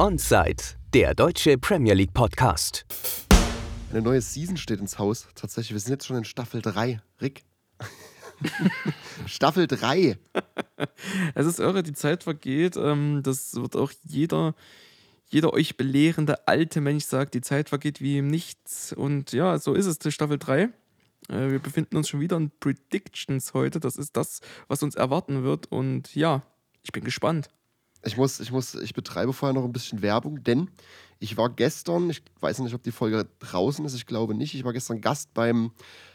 Onside, der deutsche Premier League Podcast. Eine neue Season steht ins Haus. Tatsächlich, wir sind jetzt schon in Staffel 3. Rick. Staffel 3. Es ist irre, die Zeit vergeht. Ähm, das wird auch jeder, jeder euch belehrende alte Mensch sagt, die Zeit vergeht wie im Nichts. Und ja, so ist es, die Staffel 3. Äh, wir befinden uns schon wieder in Predictions heute. Das ist das, was uns erwarten wird. Und ja, ich bin gespannt. Ich muss, ich muss, ich betreibe vorher noch ein bisschen Werbung, denn ich war gestern, ich weiß nicht, ob die Folge draußen ist, ich glaube nicht, ich war gestern Gast beim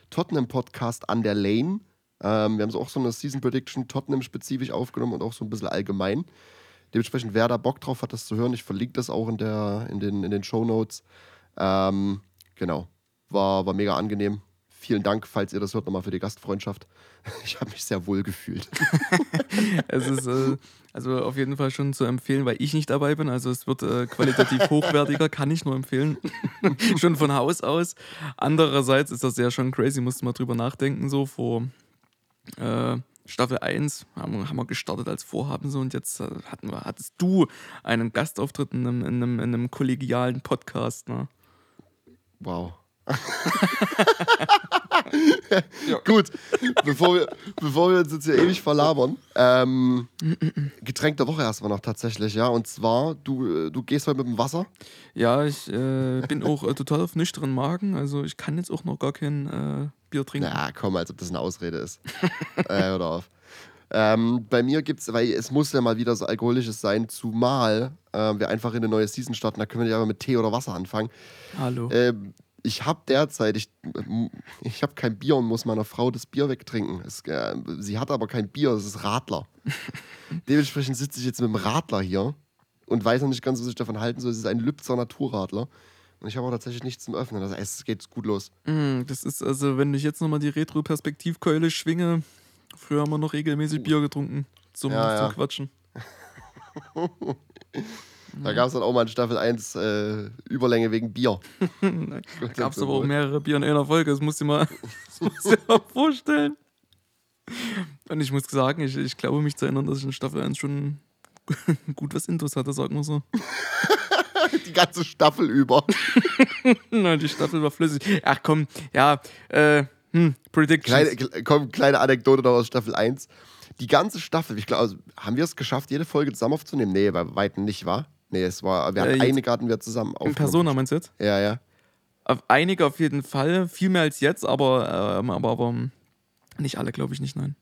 Tottenham-Podcast an der Lane. Ähm, wir haben so auch so eine Season Prediction Tottenham-spezifisch aufgenommen und auch so ein bisschen allgemein. Dementsprechend, wer da Bock drauf hat, das zu hören, ich verlinke das auch in, der, in den, in den Show Notes. Ähm, genau, war, war mega angenehm. Vielen Dank, falls ihr das hört, nochmal für die Gastfreundschaft. Ich habe mich sehr wohl gefühlt. es ist äh, also auf jeden Fall schon zu empfehlen, weil ich nicht dabei bin. Also es wird äh, qualitativ hochwertiger, kann ich nur empfehlen. schon von Haus aus. Andererseits ist das ja schon crazy, musste mal drüber nachdenken, so vor äh, Staffel 1 haben, haben, wir gestartet als Vorhaben so und jetzt äh, hatten wir, hattest du einen Gastauftritt in einem, in einem, in einem kollegialen Podcast. Ne? Wow. Ja. Gut, bevor wir, bevor wir uns jetzt hier ewig verlabern, ähm, Getränk der Woche erstmal noch tatsächlich, ja. Und zwar, du, du gehst heute mit dem Wasser? Ja, ich äh, bin auch äh, total auf nüchternen Magen, also ich kann jetzt auch noch gar kein äh, Bier trinken. Ja, komm, als ob das eine Ausrede ist. äh, hör auf. Ähm, bei mir gibt es, weil es muss ja mal wieder so alkoholisches sein, zumal äh, wir einfach in eine neue Season starten, da können wir ja aber mit Tee oder Wasser anfangen. Hallo. Ähm, ich habe derzeit, ich, ich habe kein Bier und muss meiner Frau das Bier wegtrinken. Es, äh, sie hat aber kein Bier, es ist Radler. Dementsprechend sitze ich jetzt mit dem Radler hier und weiß noch nicht ganz, was ich davon halten soll. Es ist ein Lübzer Naturradler. Und ich habe auch tatsächlich nichts zum Öffnen. Also es geht gut los. Mm, das ist also, wenn ich jetzt nochmal die Retro-Perspektivkeule schwinge, früher haben wir noch regelmäßig Bier getrunken zum, ja, zum ja. Quatschen. Da gab es dann auch mal in Staffel 1 äh, Überlänge wegen Bier. da gab es aber auch mehrere Bier in einer Folge, das musst du mal, dir mal vorstellen. Und ich muss sagen, ich, ich glaube mich zu erinnern, dass ich in Staffel 1 schon gut was Intus hatte, sagen wir so. die ganze Staffel über. Nein, die Staffel war flüssig. Ach komm, ja, äh, hm, Predictions. Kleine, komm, kleine Anekdote noch aus Staffel 1. Die ganze Staffel, ich glaube, also, haben wir es geschafft, jede Folge zusammen aufzunehmen? Nee, bei Weitem nicht, war? Nee, es war, wir hatten äh, einige hatten wir zusammen aufgenommen. In Persona meinst du jetzt? Ja, ja. Auf einige auf jeden Fall, viel mehr als jetzt, aber, ähm, aber, aber nicht alle, glaube ich nicht, nein.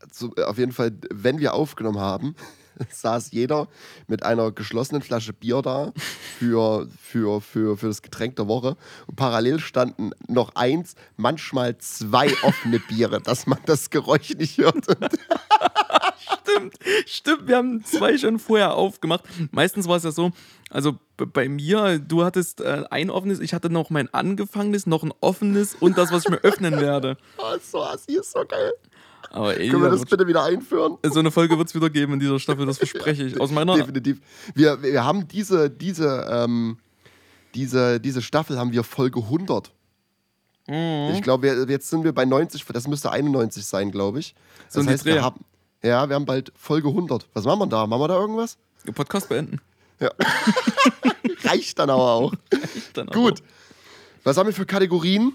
Also, auf jeden Fall, wenn wir aufgenommen haben, saß jeder mit einer geschlossenen Flasche Bier da für, für, für, für das Getränk der Woche. Und parallel standen noch eins, manchmal zwei offene Biere, dass man das Geräusch nicht hört. stimmt, stimmt. Wir haben zwei schon vorher aufgemacht. Meistens war es ja so, also bei mir, du hattest äh, ein offenes, ich hatte noch mein angefangenes, noch ein offenes und das, was ich mir öffnen werde. Oh, so assi ist so geil. Aber ey, Können wir das bitte wieder einführen? So eine Folge wird es wieder geben in dieser Staffel, das verspreche ich. Aus meiner Definitiv. Wir, wir haben diese, diese, ähm, diese, diese Staffel haben wir Folge 100. Mhm. Ich glaube, jetzt sind wir bei 90, das müsste 91 sein, glaube ich. Das so heißt, wir haben, ja, wir haben bald Folge 100. Was machen wir da? Machen wir da irgendwas? Podcast beenden. Ja. Reicht dann aber auch. Dann Gut. Auch. Was haben wir für Kategorien?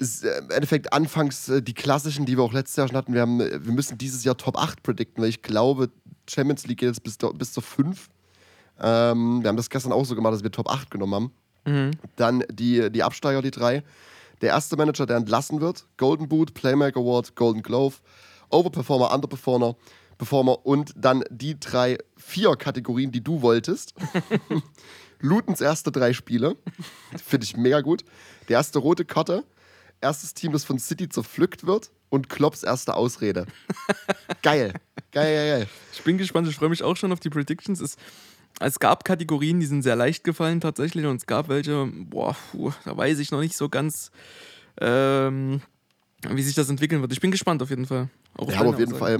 Äh, Im Endeffekt anfangs äh, die klassischen, die wir auch letztes Jahr schon hatten. Wir, haben, äh, wir müssen dieses Jahr Top 8 predikten, weil ich glaube, Champions League geht jetzt bis, bis zur 5. Ähm, wir haben das gestern auch so gemacht, dass wir Top 8 genommen haben. Mhm. Dann die, die Absteiger, die drei. Der erste Manager, der entlassen wird: Golden Boot, Playmaker Award, Golden Glove. Overperformer, Underperformer, Performer und dann die drei, vier Kategorien, die du wolltest. Lutens erste drei Spiele. Finde ich mega gut. Die erste rote Karte. Erstes Team, das von City zerpflückt wird. Und Klopps erste Ausrede. geil. Geil, geil, geil. Ich bin gespannt. Ich freue mich auch schon auf die Predictions. Es, es gab Kategorien, die sind sehr leicht gefallen tatsächlich. Und es gab welche, boah, puh, da weiß ich noch nicht so ganz. Ähm, wie sich das entwickeln wird. Ich bin gespannt auf jeden Fall. Auch Wir haben auf jeden Fall,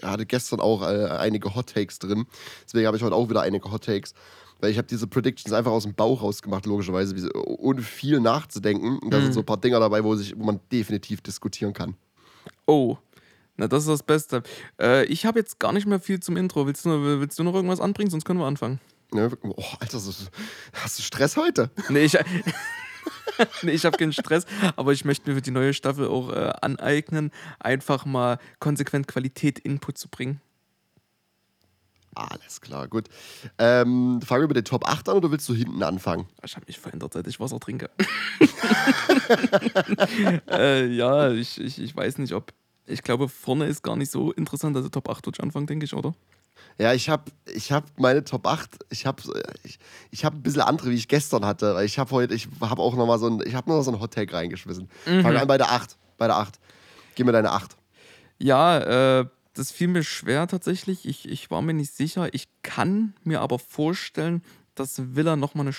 er hatte gestern auch äh, einige Hot Takes drin. Deswegen habe ich heute auch wieder einige Hot Takes. Weil ich habe diese Predictions einfach aus dem Bauch rausgemacht, logischerweise, ohne viel nachzudenken. Und da mhm. sind so ein paar Dinger dabei, wo, sich, wo man definitiv diskutieren kann. Oh, na, das ist das Beste. Äh, ich habe jetzt gar nicht mehr viel zum Intro. Willst du, willst du noch irgendwas anbringen? Sonst können wir anfangen. Ne? Oh, Alter, hast du Stress heute? Nee, ich, nee, ich habe keinen Stress, aber ich möchte mir für die neue Staffel auch äh, aneignen, einfach mal konsequent Qualität Input zu bringen. Alles klar, gut. Ähm, fangen wir mit den Top 8 an oder willst du hinten anfangen? Ich habe mich verändert, seit ich Wasser trinke. äh, ja, ich, ich, ich weiß nicht, ob. Ich glaube, vorne ist gar nicht so interessant. Also Top 8 würde ich anfangen, denke ich, oder? Ja, ich habe ich hab meine Top 8, ich habe ich, ich hab ein bisschen andere, wie ich gestern hatte. Weil ich habe heute, ich habe auch nochmal so ein, ich habe noch so ein Hot Take reingeschmissen. Mhm. Fangen wir an bei der 8. Bei der 8. Gib mir deine 8. Ja, äh, das fiel mir schwer tatsächlich. Ich, ich war mir nicht sicher. Ich kann mir aber vorstellen, dass Villa nochmal eine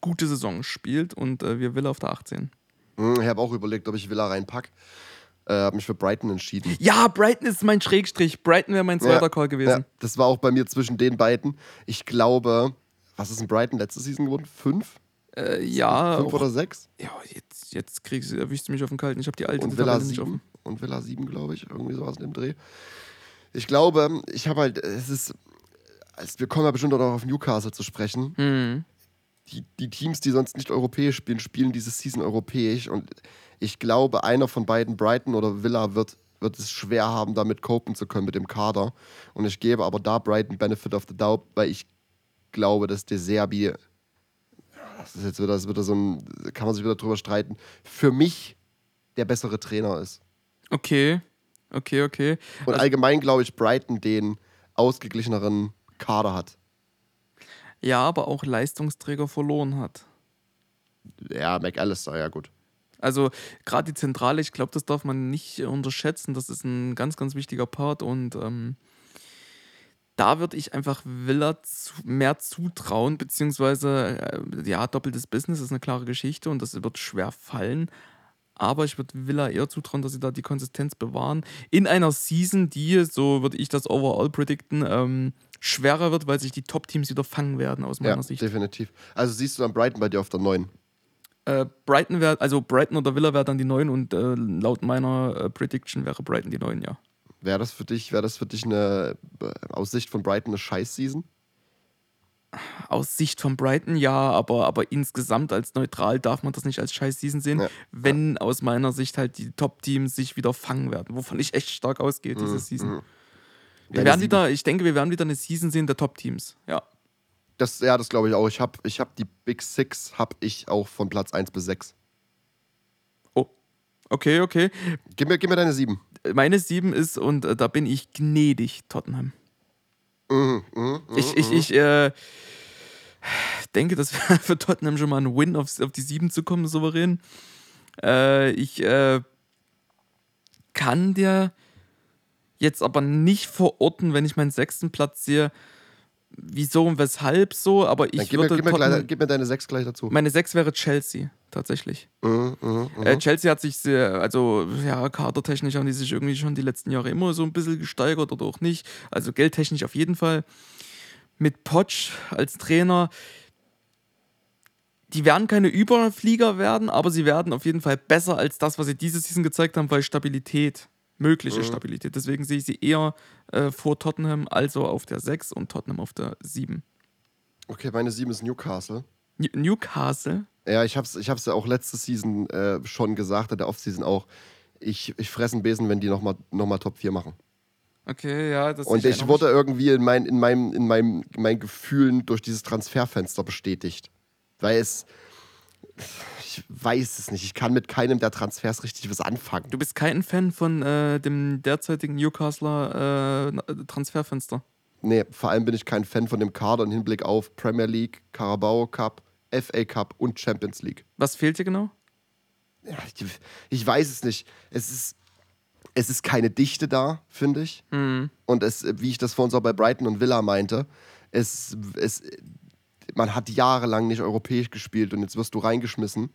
gute Saison spielt und äh, wir Villa auf der 18. Hm, ich habe auch überlegt, ob ich Villa reinpacke. Äh, habe mich für Brighton entschieden. Ja, Brighton ist mein Schrägstrich. Brighton wäre mein zweiter ja, Call gewesen. Ja, das war auch bei mir zwischen den beiden. Ich glaube, was ist in Brighton letzte Season geworden? Fünf? Äh, ja. Fünf auch, oder sechs? Ja, jetzt, jetzt kriegst, erwischst du mich auf den Kalten. Ich habe die alte und Villa nicht offen. Und Villa 7, glaube ich. Irgendwie sowas in dem Dreh. Ich glaube, ich habe halt, es ist, wir kommen ja bestimmt auch noch auf Newcastle zu sprechen. Mhm. Die, die Teams, die sonst nicht europäisch spielen, spielen diese Season europäisch und ich glaube, einer von beiden, Brighton oder Villa, wird, wird es schwer haben, damit copen zu können mit dem Kader. Und ich gebe aber da Brighton Benefit of the Doubt, weil ich glaube, dass De Serbi, das ist jetzt wieder, das ist wieder so ein, kann man sich wieder drüber streiten, für mich der bessere Trainer ist. Okay, okay, okay. Und also, allgemein glaube ich, Brighton den ausgeglicheneren Kader hat. Ja, aber auch Leistungsträger verloren hat. Ja, McAllister, ja gut. Also gerade die Zentrale, ich glaube, das darf man nicht unterschätzen. Das ist ein ganz, ganz wichtiger Part und ähm, da würde ich einfach Villa zu, mehr zutrauen, beziehungsweise äh, ja, doppeltes Business ist eine klare Geschichte und das wird schwer fallen. Aber ich würde Villa eher zutrauen, dass sie da die Konsistenz bewahren. In einer Season, die, so würde ich das overall predikten, ähm, schwerer wird, weil sich die Top-Teams wieder fangen werden, aus meiner ja, Sicht. definitiv. Also siehst du dann Brighton bei dir auf der 9? Äh, Brighton wäre, also Brighton oder Villa wäre dann die 9 und äh, laut meiner äh, Prediction wäre Brighton die 9, ja. Wäre das für dich, wäre das für dich eine äh, aus Sicht von Brighton eine Scheiß-Season? Aus Sicht von Brighton ja, aber, aber insgesamt als neutral darf man das nicht als Scheiß-Season sehen, ja. wenn ja. aus meiner Sicht halt die Top-Teams sich wieder fangen werden, wovon ich echt stark ausgehe, diese mhm. Season. Mhm. Wir werden wieder, ich denke, wir werden wieder eine Season sehen der Top-Teams, ja. Das, ja, das glaube ich auch. Ich habe ich hab die Big Six habe ich auch von Platz 1 bis 6. Oh, okay, okay. Gib mir, gib mir deine 7. Meine 7 ist, und äh, da bin ich gnädig, Tottenham. Mhm, mh, mh, ich ich, ich äh, denke, das wäre für Tottenham schon mal ein Win, auf, auf die 7 zu kommen, souverän. Äh, ich äh, kann dir jetzt aber nicht verorten, wenn ich meinen sechsten Platz sehe, wieso und weshalb so, aber ich gib würde. Mir, gib, mir gleich, gib mir deine sechs gleich dazu. Meine sechs wäre Chelsea, tatsächlich. Mhm, mh, mh. Äh, Chelsea hat sich sehr, also ja, kadertechnisch haben die sich irgendwie schon die letzten Jahre immer so ein bisschen gesteigert oder auch nicht. Also geldtechnisch auf jeden Fall. Mit Potsch als Trainer. Die werden keine Überflieger werden, aber sie werden auf jeden Fall besser als das, was sie diese Season gezeigt haben, weil Stabilität mögliche mhm. Stabilität. Deswegen sehe ich sie eher äh, vor Tottenham, also auf der 6 und Tottenham auf der 7. Okay, meine 7 ist Newcastle. N Newcastle? Ja, ich habe es ich hab's ja auch letzte Season äh, schon gesagt, in der Offseason auch. Ich, ich fresse einen Besen, wenn die nochmal noch mal Top 4 machen. Okay, ja, das Und ich, ich wurde irgendwie in, mein, in, meinem, in meinem, meinen Gefühlen durch dieses Transferfenster bestätigt. Weil es ich weiß es nicht. Ich kann mit keinem der Transfers richtig was anfangen. Du bist kein Fan von äh, dem derzeitigen Newcastler äh, Transferfenster? Nee, vor allem bin ich kein Fan von dem Kader im Hinblick auf Premier League, Carabao Cup, FA Cup und Champions League. Was fehlt dir genau? Ja, ich, ich weiß es nicht. Es ist, es ist keine Dichte da, finde ich. Mhm. Und es, wie ich das vor uns auch bei Brighton und Villa meinte, es, es, man hat jahrelang nicht europäisch gespielt und jetzt wirst du reingeschmissen.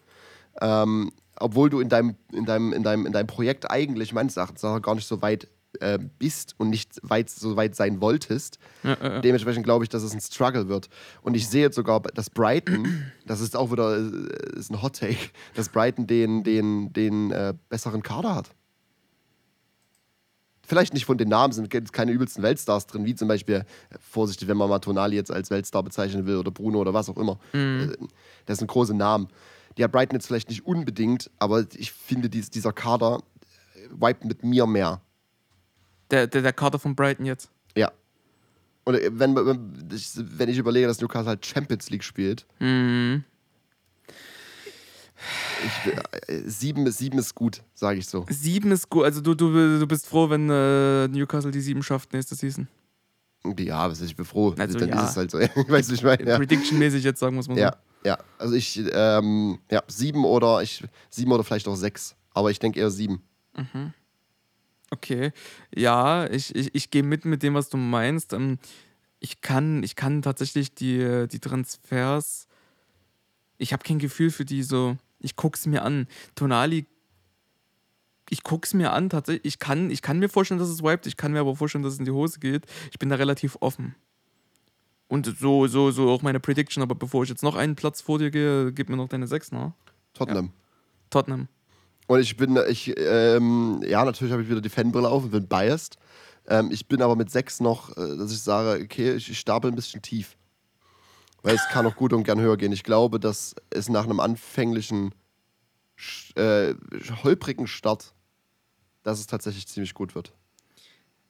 Ähm, obwohl du in deinem, in, deinem, in, deinem, in deinem Projekt eigentlich meines Erachtens gar nicht so weit äh, bist und nicht weit, so weit sein wolltest. Ja, ja, ja. Dementsprechend glaube ich, dass es ein Struggle wird. Und ich sehe jetzt sogar, dass Brighton, das ist auch wieder äh, ist ein Hot Take, dass Brighton den, den, den äh, besseren Kader hat. Vielleicht nicht von den Namen, sind keine übelsten Weltstars drin, wie zum Beispiel, äh, vorsichtig, wenn man mal Tonali jetzt als Weltstar bezeichnen will oder Bruno oder was auch immer. Mhm. Äh, das sind große Namen. Die hat Brighton jetzt vielleicht nicht unbedingt, aber ich finde, dies, dieser Kader wiped mit mir mehr. Der, der, der Kader von Brighton jetzt? Ja. Und wenn, wenn ich überlege, dass Newcastle halt Champions League spielt, mhm. Ich, äh, sieben, sieben ist gut, sage ich so. Sieben ist gut. Also du, du, du bist froh, wenn äh, Newcastle die sieben schafft nächste Season. Ja, also ich bin froh. Also, dann ja. ist es halt so. weißt du, ich meine. Ja. Prediction-mäßig jetzt sagen muss man so. Ja, ja. Also ich, ähm, ja, sieben oder ich, sieben oder vielleicht auch sechs. Aber ich denke eher sieben. Mhm. Okay. Ja, ich, ich, ich gehe mit mit dem, was du meinst. Ähm, ich kann, ich kann tatsächlich die, die Transfers. Ich habe kein Gefühl für die so ich gucke es mir an. Tonali, ich gucke es mir an, tatsächlich. Ich kann, ich kann mir vorstellen, dass es wiped, ich kann mir aber vorstellen, dass es in die Hose geht. Ich bin da relativ offen. Und so, so, so auch meine Prediction, aber bevor ich jetzt noch einen Platz vor dir gehe, gib mir noch deine 6, ne? Tottenham. Ja. Tottenham. Und ich bin, ich, ähm, ja, natürlich habe ich wieder die Fanbrille auf und bin biased. Ähm, ich bin aber mit 6 noch, äh, dass ich sage, okay, ich, ich stapel ein bisschen tief. Weil es kann auch gut und gern höher gehen. Ich glaube, dass es nach einem anfänglichen, äh, holprigen Start, dass es tatsächlich ziemlich gut wird.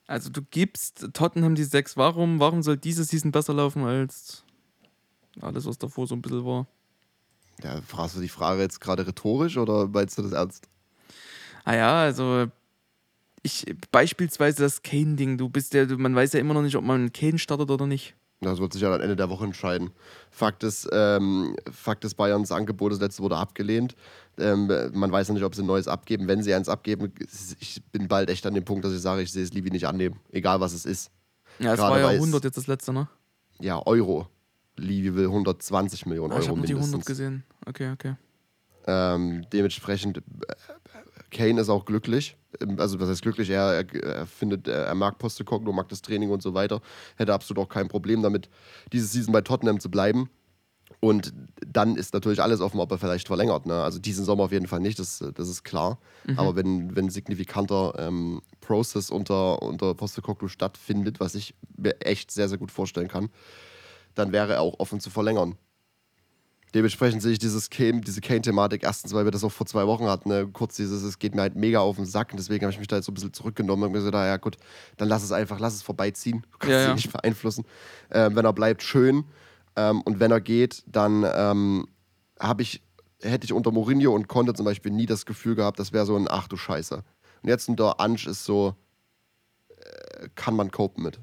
Also du gibst Tottenham die 6. Warum, warum soll diese Season besser laufen als alles, was davor so ein bisschen war? Ja, fragst du die Frage jetzt gerade rhetorisch oder meinst du das ernst? Ah ja, also ich beispielsweise das Kane-Ding, du bist ja, man weiß ja immer noch nicht, ob man Kane startet oder nicht. Das wird sich ja am Ende der Woche entscheiden. Fakt ist, ähm, Fakt ist Bayerns Angebot, das letzte wurde abgelehnt. Ähm, man weiß noch nicht, ob sie ein neues abgeben. Wenn sie eins abgeben, ich bin bald echt an dem Punkt, dass ich sage, ich sehe es Livi nicht annehmen, egal was es ist. Ja, es Gerade war ja 100 jetzt das letzte, ne? Ja, Euro. Livi will 120 Millionen ah, Euro ich mindestens. Ich habe die 100 gesehen. Okay, okay. Ähm, dementsprechend, äh, Kane ist auch glücklich. Ähm, also, was heißt glücklich? Er, er, er findet, er mag Postecoglou, mag das Training und so weiter. Hätte absolut auch kein Problem damit, diese Season bei Tottenham zu bleiben. Und dann ist natürlich alles offen, ob er vielleicht verlängert. Ne? Also diesen Sommer auf jeden Fall nicht, das, das ist klar. Mhm. Aber wenn, wenn signifikanter ähm, Process unter, unter Postecoglou stattfindet, was ich mir echt sehr, sehr gut vorstellen kann, dann wäre er auch offen zu verlängern. Dementsprechend sehe ich dieses Kane, diese Kane-Thematik erstens, weil wir das auch vor zwei Wochen hatten. Ne? Kurz dieses, es geht mir halt mega auf den Sack und deswegen habe ich mich da jetzt so ein bisschen zurückgenommen und mir gesagt, ja gut, dann lass es einfach, lass es vorbeiziehen. Du kannst ja, ja. nicht beeinflussen. Ähm, wenn er bleibt, schön. Ähm, und wenn er geht, dann ähm, habe ich, hätte ich unter Mourinho und Conte zum Beispiel nie das Gefühl gehabt, das wäre so ein Ach du Scheiße. Und jetzt unter Ansch ist so, äh, kann man copen mit.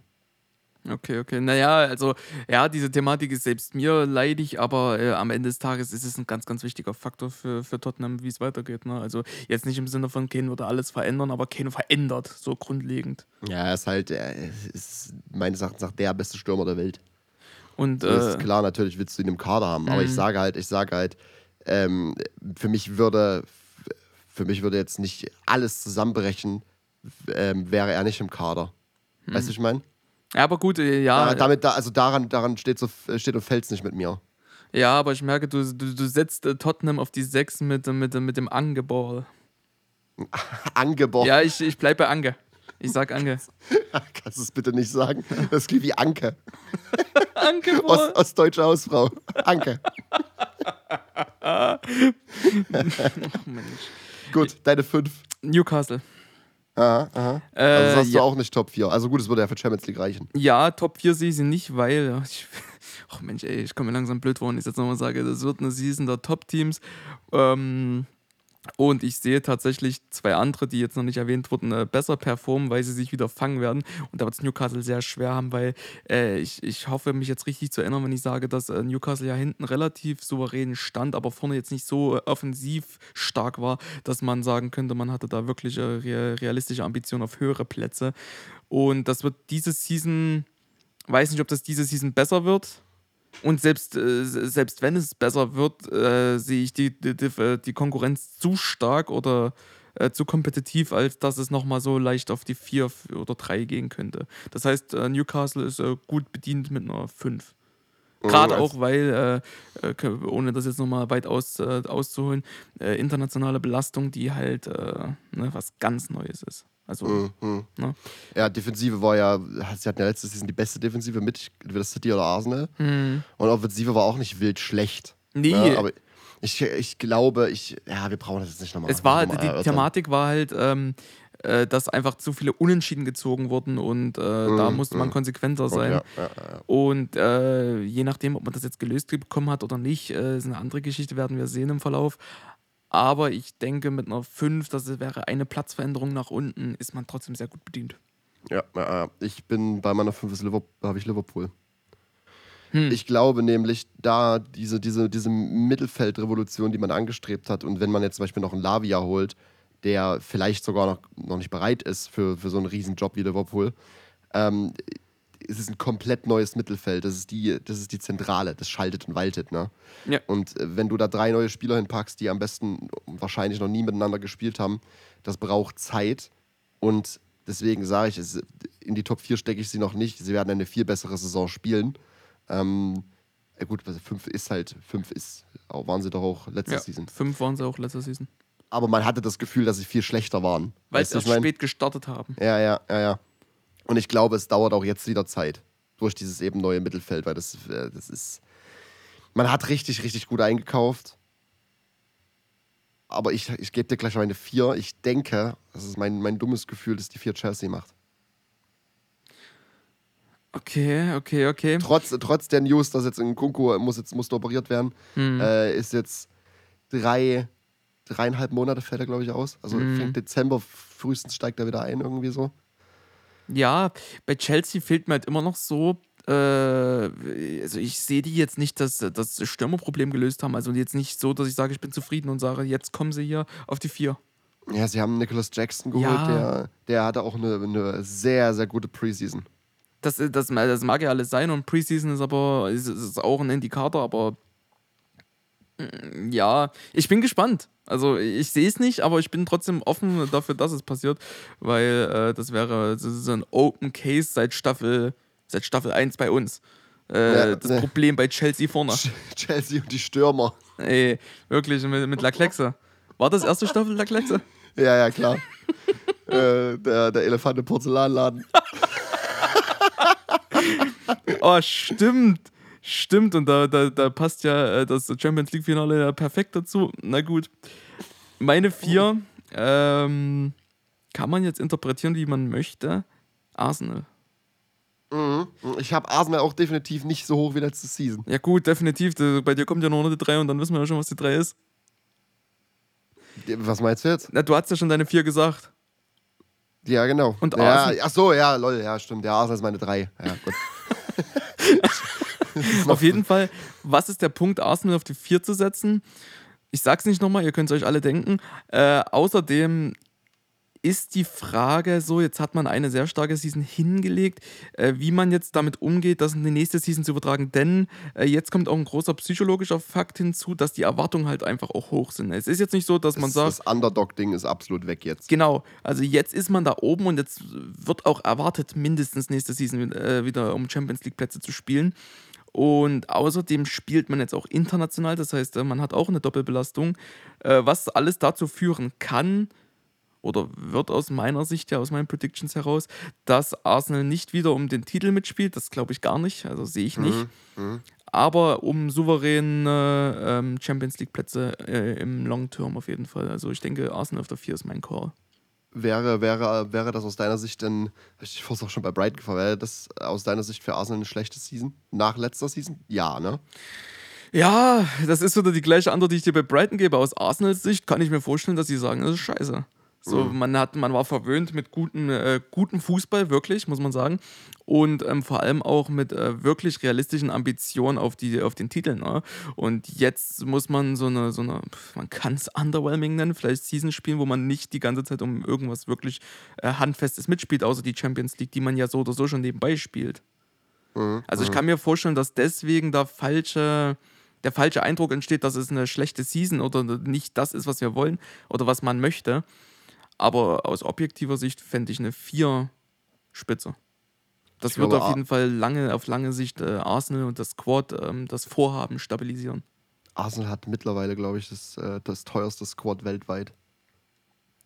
Okay, okay. Naja, also ja, diese Thematik ist selbst mir leidig, aber äh, am Ende des Tages ist es ein ganz, ganz wichtiger Faktor für, für Tottenham, wie es weitergeht. Ne? Also jetzt nicht im Sinne von Kane würde alles verändern, aber Kane verändert so grundlegend. Ja, er ist halt, er ist meines Erachtens nach der beste Stürmer der Welt. Und äh, ist klar, natürlich willst du ihn im Kader haben, aber ich mhm. sage halt, ich sage halt, ähm, für mich würde, für mich würde jetzt nicht alles zusammenbrechen, ähm, wäre er nicht im Kader. Weißt du, mhm. ich meine? Ja, aber gut, äh, ja. Da, damit, da, also daran, daran steht, so, steht und fällt es nicht mit mir. Ja, aber ich merke, du, du, du setzt äh, Tottenham auf die 6 mit, mit, mit dem Angeball. Angeball? Ja, ich, ich bleibe bei Ange. Ich sag Ange. Kannst du es bitte nicht sagen? Das klingt wie Anke. Anke, Ost, Ostdeutsche Hausfrau. Anke. oh, Gut, deine 5. Newcastle. Aha, aha. Äh, also das hast ja. du auch nicht Top 4. Also gut, es würde ja für Champions League reichen. Ja, Top 4 sehe ich sie nicht, weil. Ich, oh Mensch, ey, ich komme mir langsam blöd vor, wenn ich jetzt nochmal sage, das wird eine Season der Top-Teams. Ähm, und ich sehe tatsächlich zwei andere, die jetzt noch nicht erwähnt wurden, äh, besser performen, weil sie sich wieder fangen werden. Und da wird es Newcastle sehr schwer haben, weil äh, ich, ich hoffe, mich jetzt richtig zu erinnern, wenn ich sage, dass äh, Newcastle ja hinten relativ souverän stand, aber vorne jetzt nicht so äh, offensiv stark war, dass man sagen könnte, man hatte da wirklich äh, realistische Ambitionen auf höhere Plätze. Und das wird diese Season, weiß nicht, ob das diese Season besser wird und selbst, äh, selbst wenn es besser wird, äh, sehe ich die, die, äh, die, Konkurrenz zu stark oder äh, zu kompetitiv, als dass es nochmal so leicht auf die 4 oder 3 gehen könnte. Das heißt, äh, Newcastle ist äh, gut bedient mit einer 5. Gerade mhm, auch, weil, äh, äh ohne das jetzt nochmal weit aus, äh, auszuholen, äh, internationale Belastung, die halt äh, ne, was ganz Neues ist. Also, mhm. ne? Ja, Defensive war ja, sie hatten ja letztes Season die beste Defensive mit, entweder City oder Arsenal. Mhm. Und Offensive war auch nicht wild schlecht. Nee. Ne? Aber ich, ich glaube, ich, ja, wir brauchen das jetzt nicht nochmal. Es war, die erörtern. Thematik war halt, ähm, äh, dass einfach zu viele Unentschieden gezogen wurden und äh, mm, da musste man mm. konsequenter sein. Ja, ja, ja. Und äh, je nachdem, ob man das jetzt gelöst bekommen hat oder nicht, äh, ist eine andere Geschichte, werden wir sehen im Verlauf. Aber ich denke, mit einer 5, das wäre eine Platzveränderung nach unten, ist man trotzdem sehr gut bedient. Ja, ich bin bei meiner 5 habe ich Liverpool. Hm. Ich glaube nämlich, da diese, diese, diese Mittelfeldrevolution, die man angestrebt hat, und wenn man jetzt zum Beispiel noch einen Lavia holt, der vielleicht sogar noch, noch nicht bereit ist für, für so einen Riesenjob wie Liverpool, ähm, es ist ein komplett neues Mittelfeld. Das ist die, das ist die Zentrale, das schaltet und waltet. Ne? Ja. Und äh, wenn du da drei neue Spieler hinpackst, die am besten wahrscheinlich noch nie miteinander gespielt haben, das braucht Zeit. Und deswegen sage ich, es, in die Top 4 stecke ich sie noch nicht. Sie werden eine viel bessere Saison spielen. Ähm, ja gut, fünf ist halt, fünf ist, waren sie doch auch letzte ja, Season. Fünf waren sie auch letzte Season. Aber man hatte das Gefühl, dass sie viel schlechter waren. Weil sie erst spät gestartet haben. Ja, ja, ja, ja. Und ich glaube, es dauert auch jetzt wieder Zeit durch dieses eben neue Mittelfeld, weil das, äh, das ist. Man hat richtig, richtig gut eingekauft. Aber ich, ich gebe dir gleich meine vier. Ich denke, das ist mein, mein dummes Gefühl, dass die vier Chelsea macht. Okay, okay, okay. Trotz, trotz der News, dass jetzt ein Kunku muss jetzt muss operiert werden, hm. äh, ist jetzt drei, dreieinhalb Monate fällt er, glaube ich, aus. Also hm. fängt Dezember, frühestens steigt er wieder ein, irgendwie so. Ja, bei Chelsea fehlt mir halt immer noch so, äh, also ich sehe die jetzt nicht, dass das Stürmerproblem gelöst haben. Also jetzt nicht so, dass ich sage, ich bin zufrieden und sage, jetzt kommen sie hier auf die vier. Ja, sie haben Nicholas Jackson geholt, ja. der, der hatte auch eine, eine sehr, sehr gute Preseason das, das, das mag ja alles sein und Preseason ist aber ist, ist auch ein Indikator, aber ja, ich bin gespannt. Also ich sehe es nicht, aber ich bin trotzdem offen dafür, dass es passiert, weil äh, das wäre so ein Open Case seit Staffel, seit Staffel 1 bei uns. Äh, ja, das ne. Problem bei Chelsea vorne. Chelsea und die Stürmer. Ey, wirklich, mit, mit Laclexe. War das erste Staffel Laclexe? Ja, ja, klar. äh, der, der Elefant im Porzellanladen. oh, stimmt. Stimmt, und da, da, da passt ja äh, das Champions League-Finale ja perfekt dazu. Na gut. Meine vier ähm, kann man jetzt interpretieren, wie man möchte. Arsenal. Mhm. Ich habe Arsenal auch definitiv nicht so hoch wie letzte Season. Ja, gut, definitiv. Bei dir kommt ja noch eine 3 und dann wissen wir ja schon, was die 3 ist. Was meinst du jetzt? Na, du hast ja schon deine 4 gesagt. Ja, genau. Und ja, ach so, ja, lol, ja, stimmt. Der Arsenal ist meine 3. Ja, gut. auf jeden Fall, was ist der Punkt, Arsenal auf die 4 zu setzen? Ich sag's nicht nochmal, ihr könnt es euch alle denken. Äh, außerdem ist die Frage so, jetzt hat man eine sehr starke Season hingelegt, äh, wie man jetzt damit umgeht, das in die nächste Season zu übertragen. Denn äh, jetzt kommt auch ein großer psychologischer Fakt hinzu, dass die Erwartungen halt einfach auch hoch sind. Es ist jetzt nicht so, dass das, man sagt. Das Underdog-Ding ist absolut weg jetzt. Genau, also jetzt ist man da oben und jetzt wird auch erwartet, mindestens nächste Season äh, wieder um Champions League-Plätze zu spielen. Und außerdem spielt man jetzt auch international, das heißt, äh, man hat auch eine Doppelbelastung, äh, was alles dazu führen kann, oder wird aus meiner Sicht ja, aus meinen Predictions heraus, dass Arsenal nicht wieder um den Titel mitspielt. Das glaube ich gar nicht, also sehe ich nicht. Mhm. Mhm. Aber um souveräne ähm, Champions League-Plätze äh, im Long Term auf jeden Fall. Also ich denke, Arsenal auf der 4 ist mein Call. Wäre, wäre, wäre das aus deiner Sicht denn, ich es auch schon bei Brighton gefallen, wäre das aus deiner Sicht für Arsenal eine schlechte Season? Nach letzter Season? Ja, ne? Ja, das ist wieder die gleiche Antwort, die ich dir bei Brighton gebe. Aus Arsenals Sicht kann ich mir vorstellen, dass sie sagen, das ist scheiße. So, mhm. man, hat, man war verwöhnt mit guten, äh, guten Fußball, wirklich, muss man sagen. Und ähm, vor allem auch mit äh, wirklich realistischen Ambitionen auf, die, auf den Titel. Ne? Und jetzt muss man so eine, so eine man kann es underwhelming nennen, vielleicht Season spielen, wo man nicht die ganze Zeit um irgendwas wirklich äh, Handfestes mitspielt, außer die Champions League, die man ja so oder so schon nebenbei spielt. Mhm. Also ich mhm. kann mir vorstellen, dass deswegen da falsche der falsche Eindruck entsteht, dass es eine schlechte Season oder nicht das ist, was wir wollen oder was man möchte. Aber aus objektiver Sicht fände ich eine 4 spitze. Das ich wird glaube, auf jeden Fall lange, auf lange Sicht äh, Arsenal und das Squad ähm, das Vorhaben stabilisieren. Arsenal hat mittlerweile, glaube ich, das, äh, das teuerste Squad weltweit.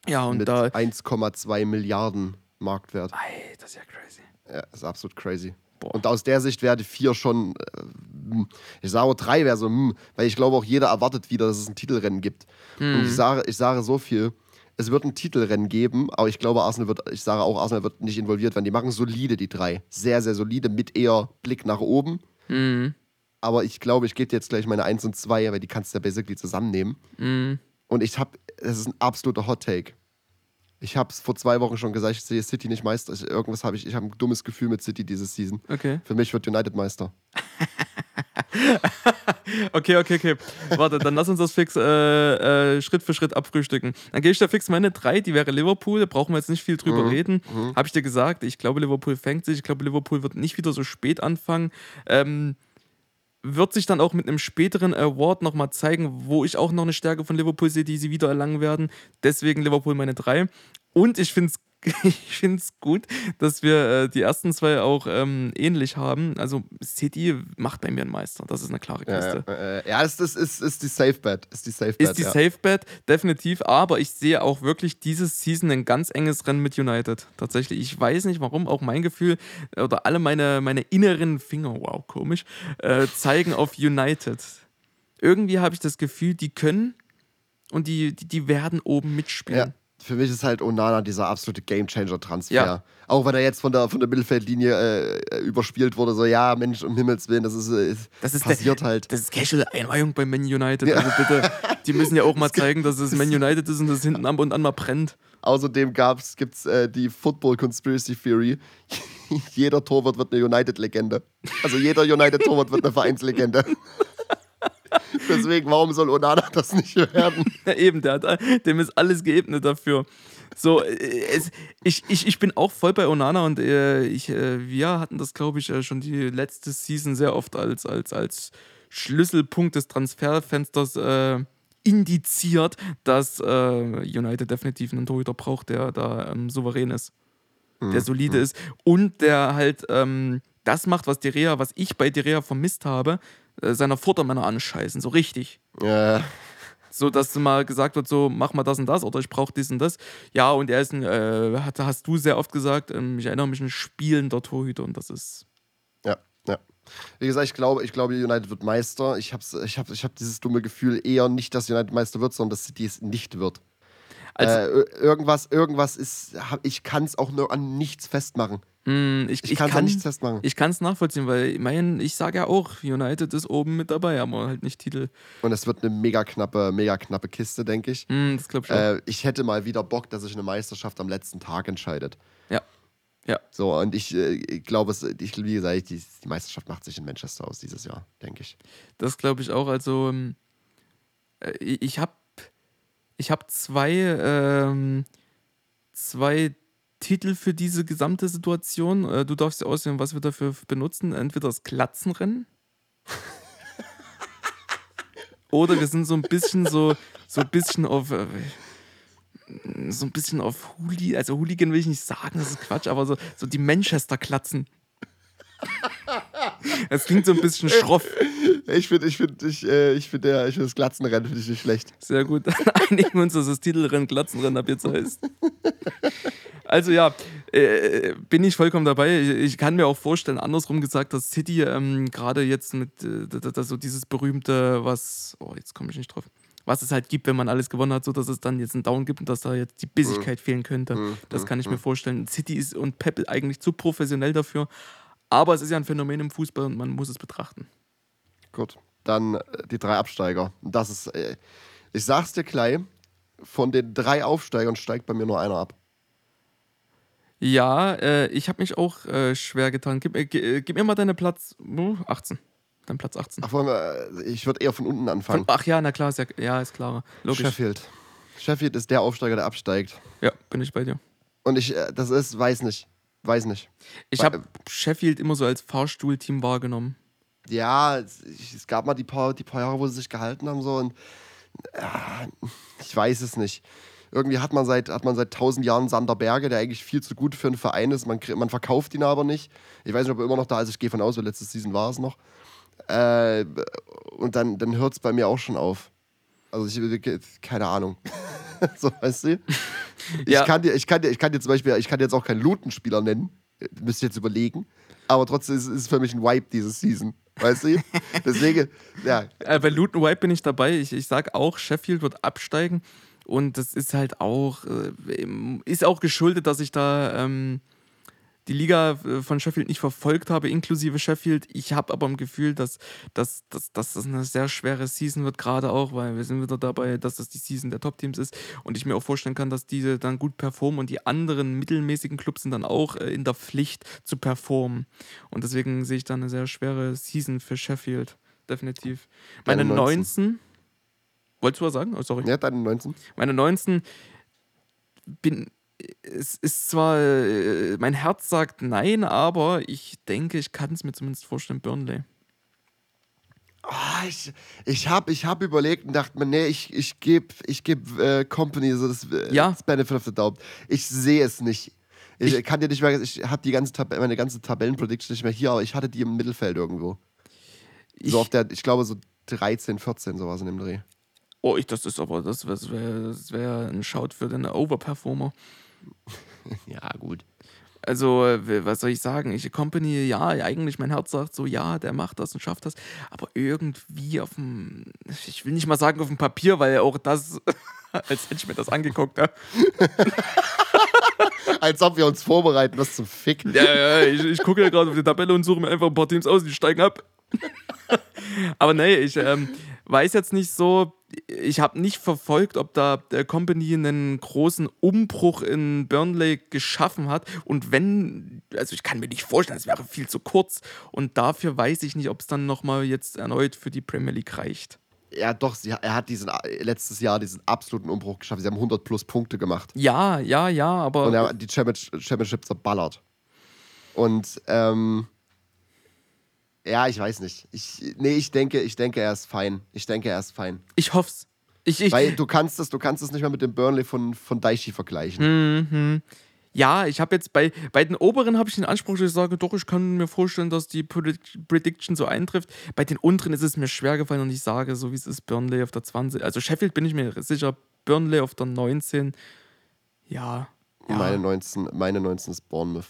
Ja, und Mit da. 1,2 Milliarden Marktwert. Ey, das ist ja crazy. Ja, ist absolut crazy. Boah. Und aus der Sicht wäre die 4 schon, äh, ich sage 3 wäre so, hm, weil ich glaube auch jeder erwartet wieder, dass es ein Titelrennen gibt. Mhm. Und ich sage, ich sage so viel, es wird ein Titelrennen geben, aber ich glaube, Arsenal wird, ich sage auch, Arsenal wird nicht involviert werden. Die machen solide, die drei. Sehr, sehr solide, mit eher Blick nach oben. Mhm. Aber ich glaube, ich gebe dir jetzt gleich meine 1 und 2, weil die kannst du ja basically zusammennehmen. Mhm. Und ich habe, es ist ein absoluter Hot Take. Ich habe es vor zwei Wochen schon gesagt, ich sehe City nicht Meister. Ich, irgendwas habe ich, ich habe ein dummes Gefühl mit City diese Season. Okay. Für mich wird United Meister. okay, okay, okay. Warte, dann lass uns das fix äh, äh, Schritt für Schritt abfrühstücken. Dann gehe ich da fix meine drei, die wäre Liverpool, da brauchen wir jetzt nicht viel drüber mhm. reden. Mhm. Habe ich dir gesagt, ich glaube, Liverpool fängt sich, ich glaube, Liverpool wird nicht wieder so spät anfangen. Ähm, wird sich dann auch mit einem späteren Award nochmal zeigen, wo ich auch noch eine Stärke von Liverpool sehe, die sie wieder erlangen werden. Deswegen Liverpool meine drei. Und ich finde es ich finde es gut, dass wir äh, die ersten zwei auch ähm, ähnlich haben. Also City macht bei mir einen Meister. Das ist eine klare Kiste. Ja, äh, ja ist, ist, ist, ist die Safe Bet. Ist die Safe Bet. Ist die ja. Safe Bet, definitiv. Aber ich sehe auch wirklich dieses Season ein ganz enges Rennen mit United. Tatsächlich. Ich weiß nicht warum. Auch mein Gefühl oder alle meine, meine inneren Finger, wow, komisch, äh, zeigen auf United. Irgendwie habe ich das Gefühl, die können und die, die, die werden oben mitspielen. Für mich ist halt Onana dieser absolute Gamechanger-Transfer. Ja. Auch wenn er jetzt von der, von der Mittelfeldlinie äh, überspielt wurde, so, ja, Mensch, um Himmels Willen, das ist, äh, das ist passiert der, halt. Das ist Casual-Einweihung bei Man United. Ja. Also bitte, die müssen ja auch mal zeigen, dass es Man United ist und das hinten ab und an mal brennt. Außerdem gibt es äh, die Football Conspiracy Theory. jeder Torwart wird eine United-Legende. Also jeder United-Torwart wird eine Vereinslegende. Deswegen, warum soll Onana das nicht werden? Ja, eben, der hat, dem ist alles geebnet dafür. So, äh, es, ich, ich, ich bin auch voll bei Onana und äh, ich, äh, wir hatten das, glaube ich, äh, schon die letzte Season sehr oft als, als, als Schlüsselpunkt des Transferfensters äh, indiziert, dass äh, United definitiv einen Torhüter braucht, der da ähm, souverän ist, mhm. der solide mhm. ist und der halt ähm, das macht, was Derea, was ich bei Derea vermisst habe, äh, seiner Vordermänner anscheißen, so richtig. Ja. So, dass mal gesagt wird, so, mach mal das und das oder ich brauche dies und das. Ja, und er ist ein, äh, hat, hast du sehr oft gesagt, ähm, ich erinnere mich, ein spielender Torhüter und das ist. Ja, ja. Wie gesagt, ich glaube, ich glaube, United wird Meister. Ich habe ich hab, ich hab dieses dumme Gefühl eher nicht, dass United Meister wird, sondern dass City es nicht wird. Also, äh, irgendwas, irgendwas ist, ich kann es auch nur an nichts festmachen. Mm, ich, ich, ich kann nichts festmachen. Ich kann es nachvollziehen, weil ich meine, ich sage ja auch, United ist oben mit dabei, aber halt nicht Titel. Und es wird eine mega knappe, mega knappe Kiste, denke ich. Mm, das glaube ich äh, ich hätte mal wieder Bock, dass sich eine Meisterschaft am letzten Tag entscheidet. Ja. Ja. So, und ich, äh, ich glaube, ich, wie gesagt, die, die, Meisterschaft macht sich in Manchester aus dieses Jahr, denke ich. Das glaube ich auch. Also, ähm, äh, ich habe ich hab zwei, ähm, zwei Titel für diese gesamte Situation. Äh, du darfst ja aussehen, was wir dafür benutzen. Entweder das Klatzenrennen. oder wir sind so ein bisschen so, so ein bisschen auf. Äh, so ein bisschen auf Hooli, also Hooligan will ich nicht sagen, das ist Quatsch, aber so, so die Manchester-Klatzen. Das klingt so ein bisschen schroff. Ich finde ich find, ich, äh, ich find, ja, ich das Glatzenrennen finde ich nicht schlecht. Sehr gut. Dann einigen wir uns, dass das Titelrennen Glatzenrennen ab jetzt heißt. Also ja, äh, bin ich vollkommen dabei. Ich, ich, kann mir auch vorstellen, andersrum gesagt, dass City ähm, gerade jetzt mit äh, so dieses berühmte, was, oh, jetzt komme ich nicht drauf, was es halt gibt, wenn man alles gewonnen hat, so dass es dann jetzt einen Down gibt und dass da jetzt die Bissigkeit mhm. fehlen könnte. Mhm. Das kann ich mir mhm. vorstellen. City ist und Pep eigentlich zu professionell dafür, aber es ist ja ein Phänomen im Fußball und man muss es betrachten. Gut, dann äh, die drei Absteiger. Das ist, äh, ich sag's dir gleich, von den drei Aufsteigern steigt bei mir nur einer ab. Ja, äh, ich habe mich auch äh, schwer getan. Gib, äh, gib, mir mal deine Platz uh, 18. Dein Platz 18. Ach, wir, äh, ich würde eher von unten anfangen. Von, ach ja, na klar, ist ja, ja ist klar. Logisch. Sheffield. Sheffield ist der Aufsteiger, der absteigt. Ja, bin ich bei dir. Und ich, äh, das ist, weiß nicht. Weiß nicht. Ich habe Sheffield immer so als Fahrstuhlteam wahrgenommen. Ja, es, es, gab mal die paar, die paar Jahre, wo sie sich gehalten haben, so und ja, ich weiß es nicht Irgendwie hat man seit, hat man seit tausend Jahren Sander Berge, der eigentlich viel zu gut für einen Verein ist. Man, man verkauft ihn aber nicht. Ich weiß nicht, ob er immer noch da ist. Ich gehe von aus, weil letzte Season war es noch. Äh, und dann, dann hört es bei mir auch schon auf. Also ich, keine Ahnung. so, weißt du? Ich, ja. kann dir, ich, kann dir, ich kann dir zum Beispiel, ich kann jetzt auch keinen Lutenspieler nennen. Müsste jetzt überlegen. Aber trotzdem ist es für mich ein Wipe diese Season. Weißt du? Deswegen, ja. Äh, bei Luton Wipe bin ich dabei. Ich, ich sag auch, Sheffield wird absteigen. Und das ist halt auch, äh, ist auch geschuldet, dass ich da ähm, die Liga äh, von Sheffield nicht verfolgt habe, inklusive Sheffield. Ich habe aber im Gefühl, dass, dass, dass, dass das eine sehr schwere Season wird, gerade auch, weil wir sind wieder dabei, dass das die Season der Top-Teams ist und ich mir auch vorstellen kann, dass diese dann gut performen und die anderen mittelmäßigen Clubs sind dann auch äh, in der Pflicht zu performen. Und deswegen sehe ich da eine sehr schwere Season für Sheffield, definitiv. Meine 19. 19 Wolltest du was sagen? Oh, sorry. Ja, deine 19. Meine 19 bin es ist zwar, äh, mein Herz sagt nein, aber ich denke, ich kann es mir zumindest vorstellen, Burnley. Oh, ich ich habe ich hab überlegt und dachte mir, nee, ich, ich gebe ich geb, äh, Company so das, äh, ja. das Benefit of the Doubt. Ich sehe es nicht. Ich, ich, kann dir nicht mehr, ich habe die ganze Tab meine ganze Tabellenprediction nicht mehr hier, aber ich hatte die im Mittelfeld irgendwo. Ich, so auf der, ich glaube so 13, 14, sowas in dem Dreh. Oh, ich, das ist aber, das wäre das wär ein Shout für den Overperformer. ja, gut. Also, was soll ich sagen? Ich Company, ja, eigentlich mein Herz sagt so, ja, der macht das und schafft das, aber irgendwie auf dem, ich will nicht mal sagen auf dem Papier, weil auch das, als hätte ich mir das angeguckt, ja. als ob wir uns vorbereiten, was zum Fick. Ja, ja, ich, ich gucke ja gerade auf die Tabelle und suche mir einfach ein paar Teams aus, die steigen ab. aber nee, ich ähm, weiß jetzt nicht so, ich habe nicht verfolgt, ob da der Company einen großen Umbruch in Burnley geschaffen hat. Und wenn, also ich kann mir nicht vorstellen, es wäre viel zu kurz. Und dafür weiß ich nicht, ob es dann nochmal jetzt erneut für die Premier League reicht. Ja, doch, sie, er hat diesen letztes Jahr diesen absoluten Umbruch geschafft. Sie haben 100 plus Punkte gemacht. Ja, ja, ja, aber. Und er hat die Championship zerballert. Und, ähm, ja, ich weiß nicht. Ich, nee, ich denke, ich denke, er ist fein. Ich denke, er ist fein. Ich hoff's. Ich, ich, Weil du kannst es, du kannst es nicht mehr mit dem Burnley von, von Daichi vergleichen. Mhm. Ja, ich habe jetzt bei, bei den oberen habe ich den Anspruch, dass ich sage, doch, ich kann mir vorstellen, dass die Prediction so eintrifft. Bei den unteren ist es mir schwer gefallen und ich sage, so wie es ist, Burnley auf der 20. Also Sheffield bin ich mir sicher, Burnley auf der 19. Ja. ja. Meine, 19, meine 19 ist Bournemouth.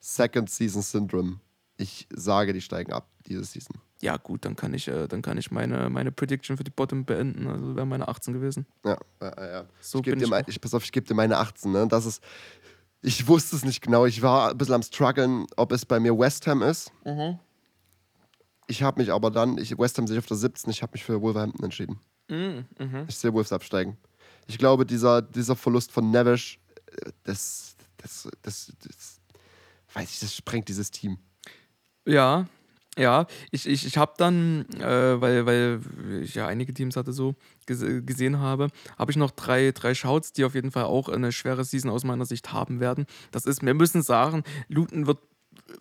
Second Season Syndrome. Ich sage, die steigen ab diese Season. Ja, gut, dann kann ich, äh, dann kann ich meine, meine Prediction für die Bottom beenden. Also wären meine 18 gewesen. Ja, ja, ja. So ich gebe dir, mein, ich, pass auf, ich gebe dir meine 18. Ne? Das ist, ich wusste es nicht genau. Ich war ein bisschen am struggeln, ob es bei mir West Ham ist. Mhm. Ich habe mich aber dann, ich, West Ham sich auf der 17, ich habe mich für Wolverhampton entschieden. Mhm. mhm. Ich sehe Wolves absteigen. Ich glaube, dieser, dieser Verlust von Nevish, äh, das, das, das, das, weiß ich, das sprengt dieses Team. Ja, ja, ich, ich, ich habe dann, äh, weil, weil ich ja einige Teams hatte so gesehen habe, habe ich noch drei, drei Shouts, die auf jeden Fall auch eine schwere Season aus meiner Sicht haben werden. Das ist, wir müssen sagen, Luton wird,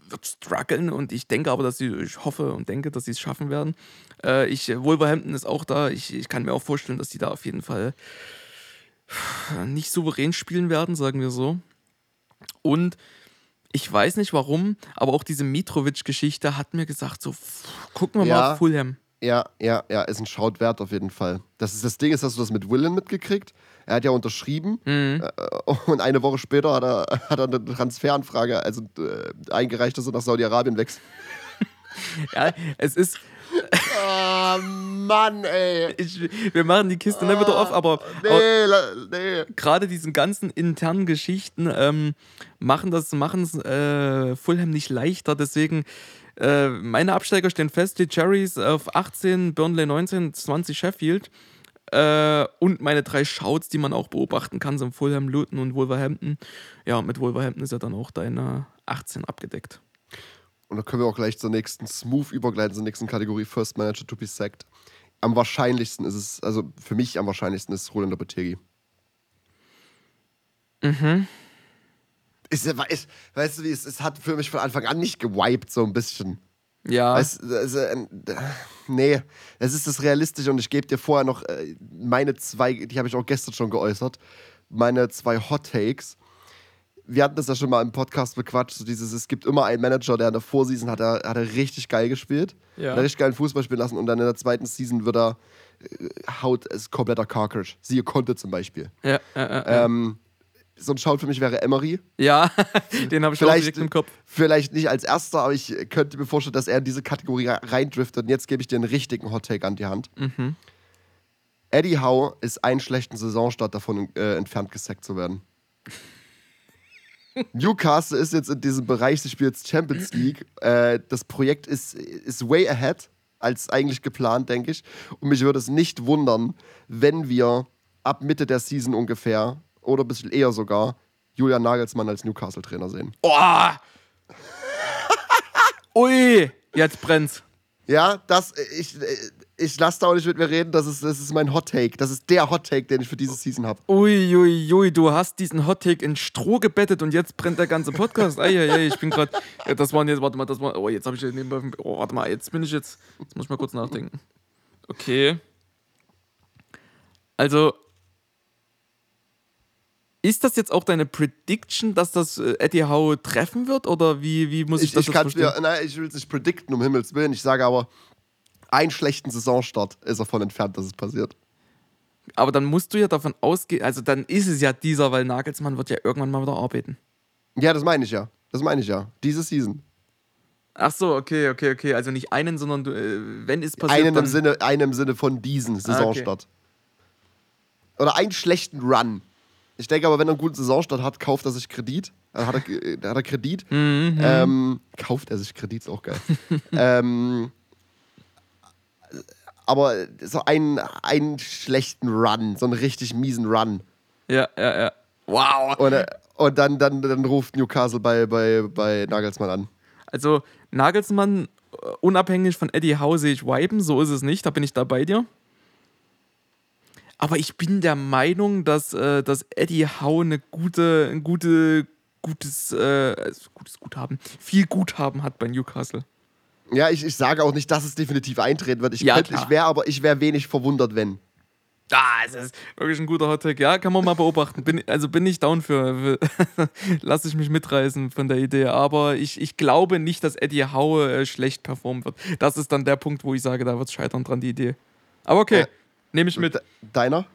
wird strugglen und ich denke aber, dass sie, ich hoffe und denke, dass sie es schaffen werden. Äh, ich, Wolverhampton ist auch da. Ich, ich kann mir auch vorstellen, dass die da auf jeden Fall nicht souverän spielen werden, sagen wir so. Und ich weiß nicht warum, aber auch diese Mitrovic-Geschichte hat mir gesagt, so, gucken wir ja, mal auf Fulham. Ja, ja, ja, ist ein Schaut wert auf jeden Fall. Das, ist, das Ding ist, hast du das mit Willen mitgekriegt? Er hat ja unterschrieben mhm. äh, und eine Woche später hat er, hat er eine Transferanfrage also, äh, eingereicht, dass er nach Saudi-Arabien wechselt. ja, es ist, Oh Mann, ey. Ich, wir machen die Kiste nicht wieder auf, aber, nee, nee. gerade diesen ganzen internen Geschichten ähm, machen das machen es äh, Fulham nicht leichter. Deswegen äh, meine Absteiger stehen fest: die Cherries auf 18, Burnley 19, 20 Sheffield. Äh, und meine drei Shouts, die man auch beobachten kann, sind Fulham, Luton und Wolverhampton. Ja, mit Wolverhampton ist ja dann auch deine 18 abgedeckt. Und da können wir auch gleich zur nächsten Smooth übergleiten, zur nächsten Kategorie First Manager to be sacked. Am wahrscheinlichsten ist es, also für mich am wahrscheinlichsten ist Roland Lopetegi. Mhm. Ist, ist, weißt du wie, es, es hat für mich von Anfang an nicht gewiped, so ein bisschen. Ja. Weißt, also, äh, nee, es ist das Realistische und ich gebe dir vorher noch äh, meine zwei, die habe ich auch gestern schon geäußert, meine zwei Hot Takes. Wir hatten das ja schon mal im Podcast bequatscht, so dieses, es gibt immer einen Manager, der in der Vorseason hat er, hat er richtig geil gespielt, Ja. hat er richtig geilen Fußball spielen lassen und dann in der zweiten Season wird er, äh, haut es kompletter Carcage. Siehe Conte zum Beispiel. Ja, ja, ja. Ähm, so ein Shout für mich wäre Emery. ja. den habe ich auch Vielleicht, direkt im Kopf. vielleicht nicht als erster, aber ich könnte mir vorstellen, dass er in diese Kategorie reindriftet. Und jetzt gebe ich dir einen richtigen Hottake an die Hand. Mhm. Eddie Howe ist einen schlechten Saisonstart davon äh, entfernt gesackt zu werden. Newcastle ist jetzt in diesem Bereich, spielt jetzt Champions League. Äh, das Projekt ist, ist way ahead als eigentlich geplant, denke ich. Und mich würde es nicht wundern, wenn wir ab Mitte der Season ungefähr oder ein bisschen eher sogar Julian Nagelsmann als Newcastle-Trainer sehen. Oh! Ui, jetzt brennt's. Ja, das, ich, ich lasse da auch nicht mit mir reden, das ist, das ist mein Hot Take. Das ist der Hot Take, den ich für diese Season habe. Ui, ui, du hast diesen Hottake in Stroh gebettet und jetzt brennt der ganze Podcast. Eieiei, ich bin gerade. Ja, das waren jetzt, warte mal, das war. Oh, jetzt habe ich nebenbei. Oh, warte mal, jetzt bin ich jetzt. Jetzt muss ich mal kurz nachdenken. Okay. Also. Ist das jetzt auch deine Prediction, dass das äh, Eddie Howe treffen wird? Oder wie, wie muss ich, Ich, das ich kann verstehen? mir, nein, ich will es nicht predikten, um Himmels Willen. Ich sage aber, einen schlechten Saisonstart ist davon entfernt, dass es passiert. Aber dann musst du ja davon ausgehen, also dann ist es ja dieser, weil Nagelsmann wird ja irgendwann mal wieder arbeiten. Ja, das meine ich ja. Das meine ich ja. Diese Season. Ach so, okay, okay, okay. Also nicht einen, sondern du, äh, wenn es passiert, Einen im, Sinne, einen im Sinne von diesen Saisonstart. Oder einen schlechten Run. Ich denke aber, wenn er einen guten Saisonstart hat, kauft er sich Kredit. Dann hat er, äh, hat er Kredit. Mhm. Ähm, kauft er sich Kredit, ist auch geil. ähm, aber so einen, einen schlechten Run, so einen richtig miesen Run. Ja, ja, ja. Wow. Und, äh, und dann, dann, dann ruft Newcastle bei, bei, bei Nagelsmann an. Also Nagelsmann, äh, unabhängig von Eddie Howe sehe ich wipen, so ist es nicht, da bin ich da bei dir. Aber ich bin der Meinung, dass, äh, dass Eddie Howe eine gute, ein gute, gutes, äh, also gutes Guthaben, viel Guthaben hat bei Newcastle. Ja, ich, ich sage auch nicht, dass es definitiv eintreten wird. Ich, Ja, könnt- ich wäre aber ich wäre wenig verwundert, wenn. Ah, es ist wirklich ein guter Hottag. Ja, kann man mal beobachten. Bin, also bin ich down für. für Lass ich mich mitreißen von der Idee. Aber ich, ich glaube nicht, dass Eddie Howe äh, schlecht performen wird. Das ist dann der Punkt, wo ich sage, da wird es scheitern dran, die Idee. Aber okay, Äh, nehme ich mit. De deiner?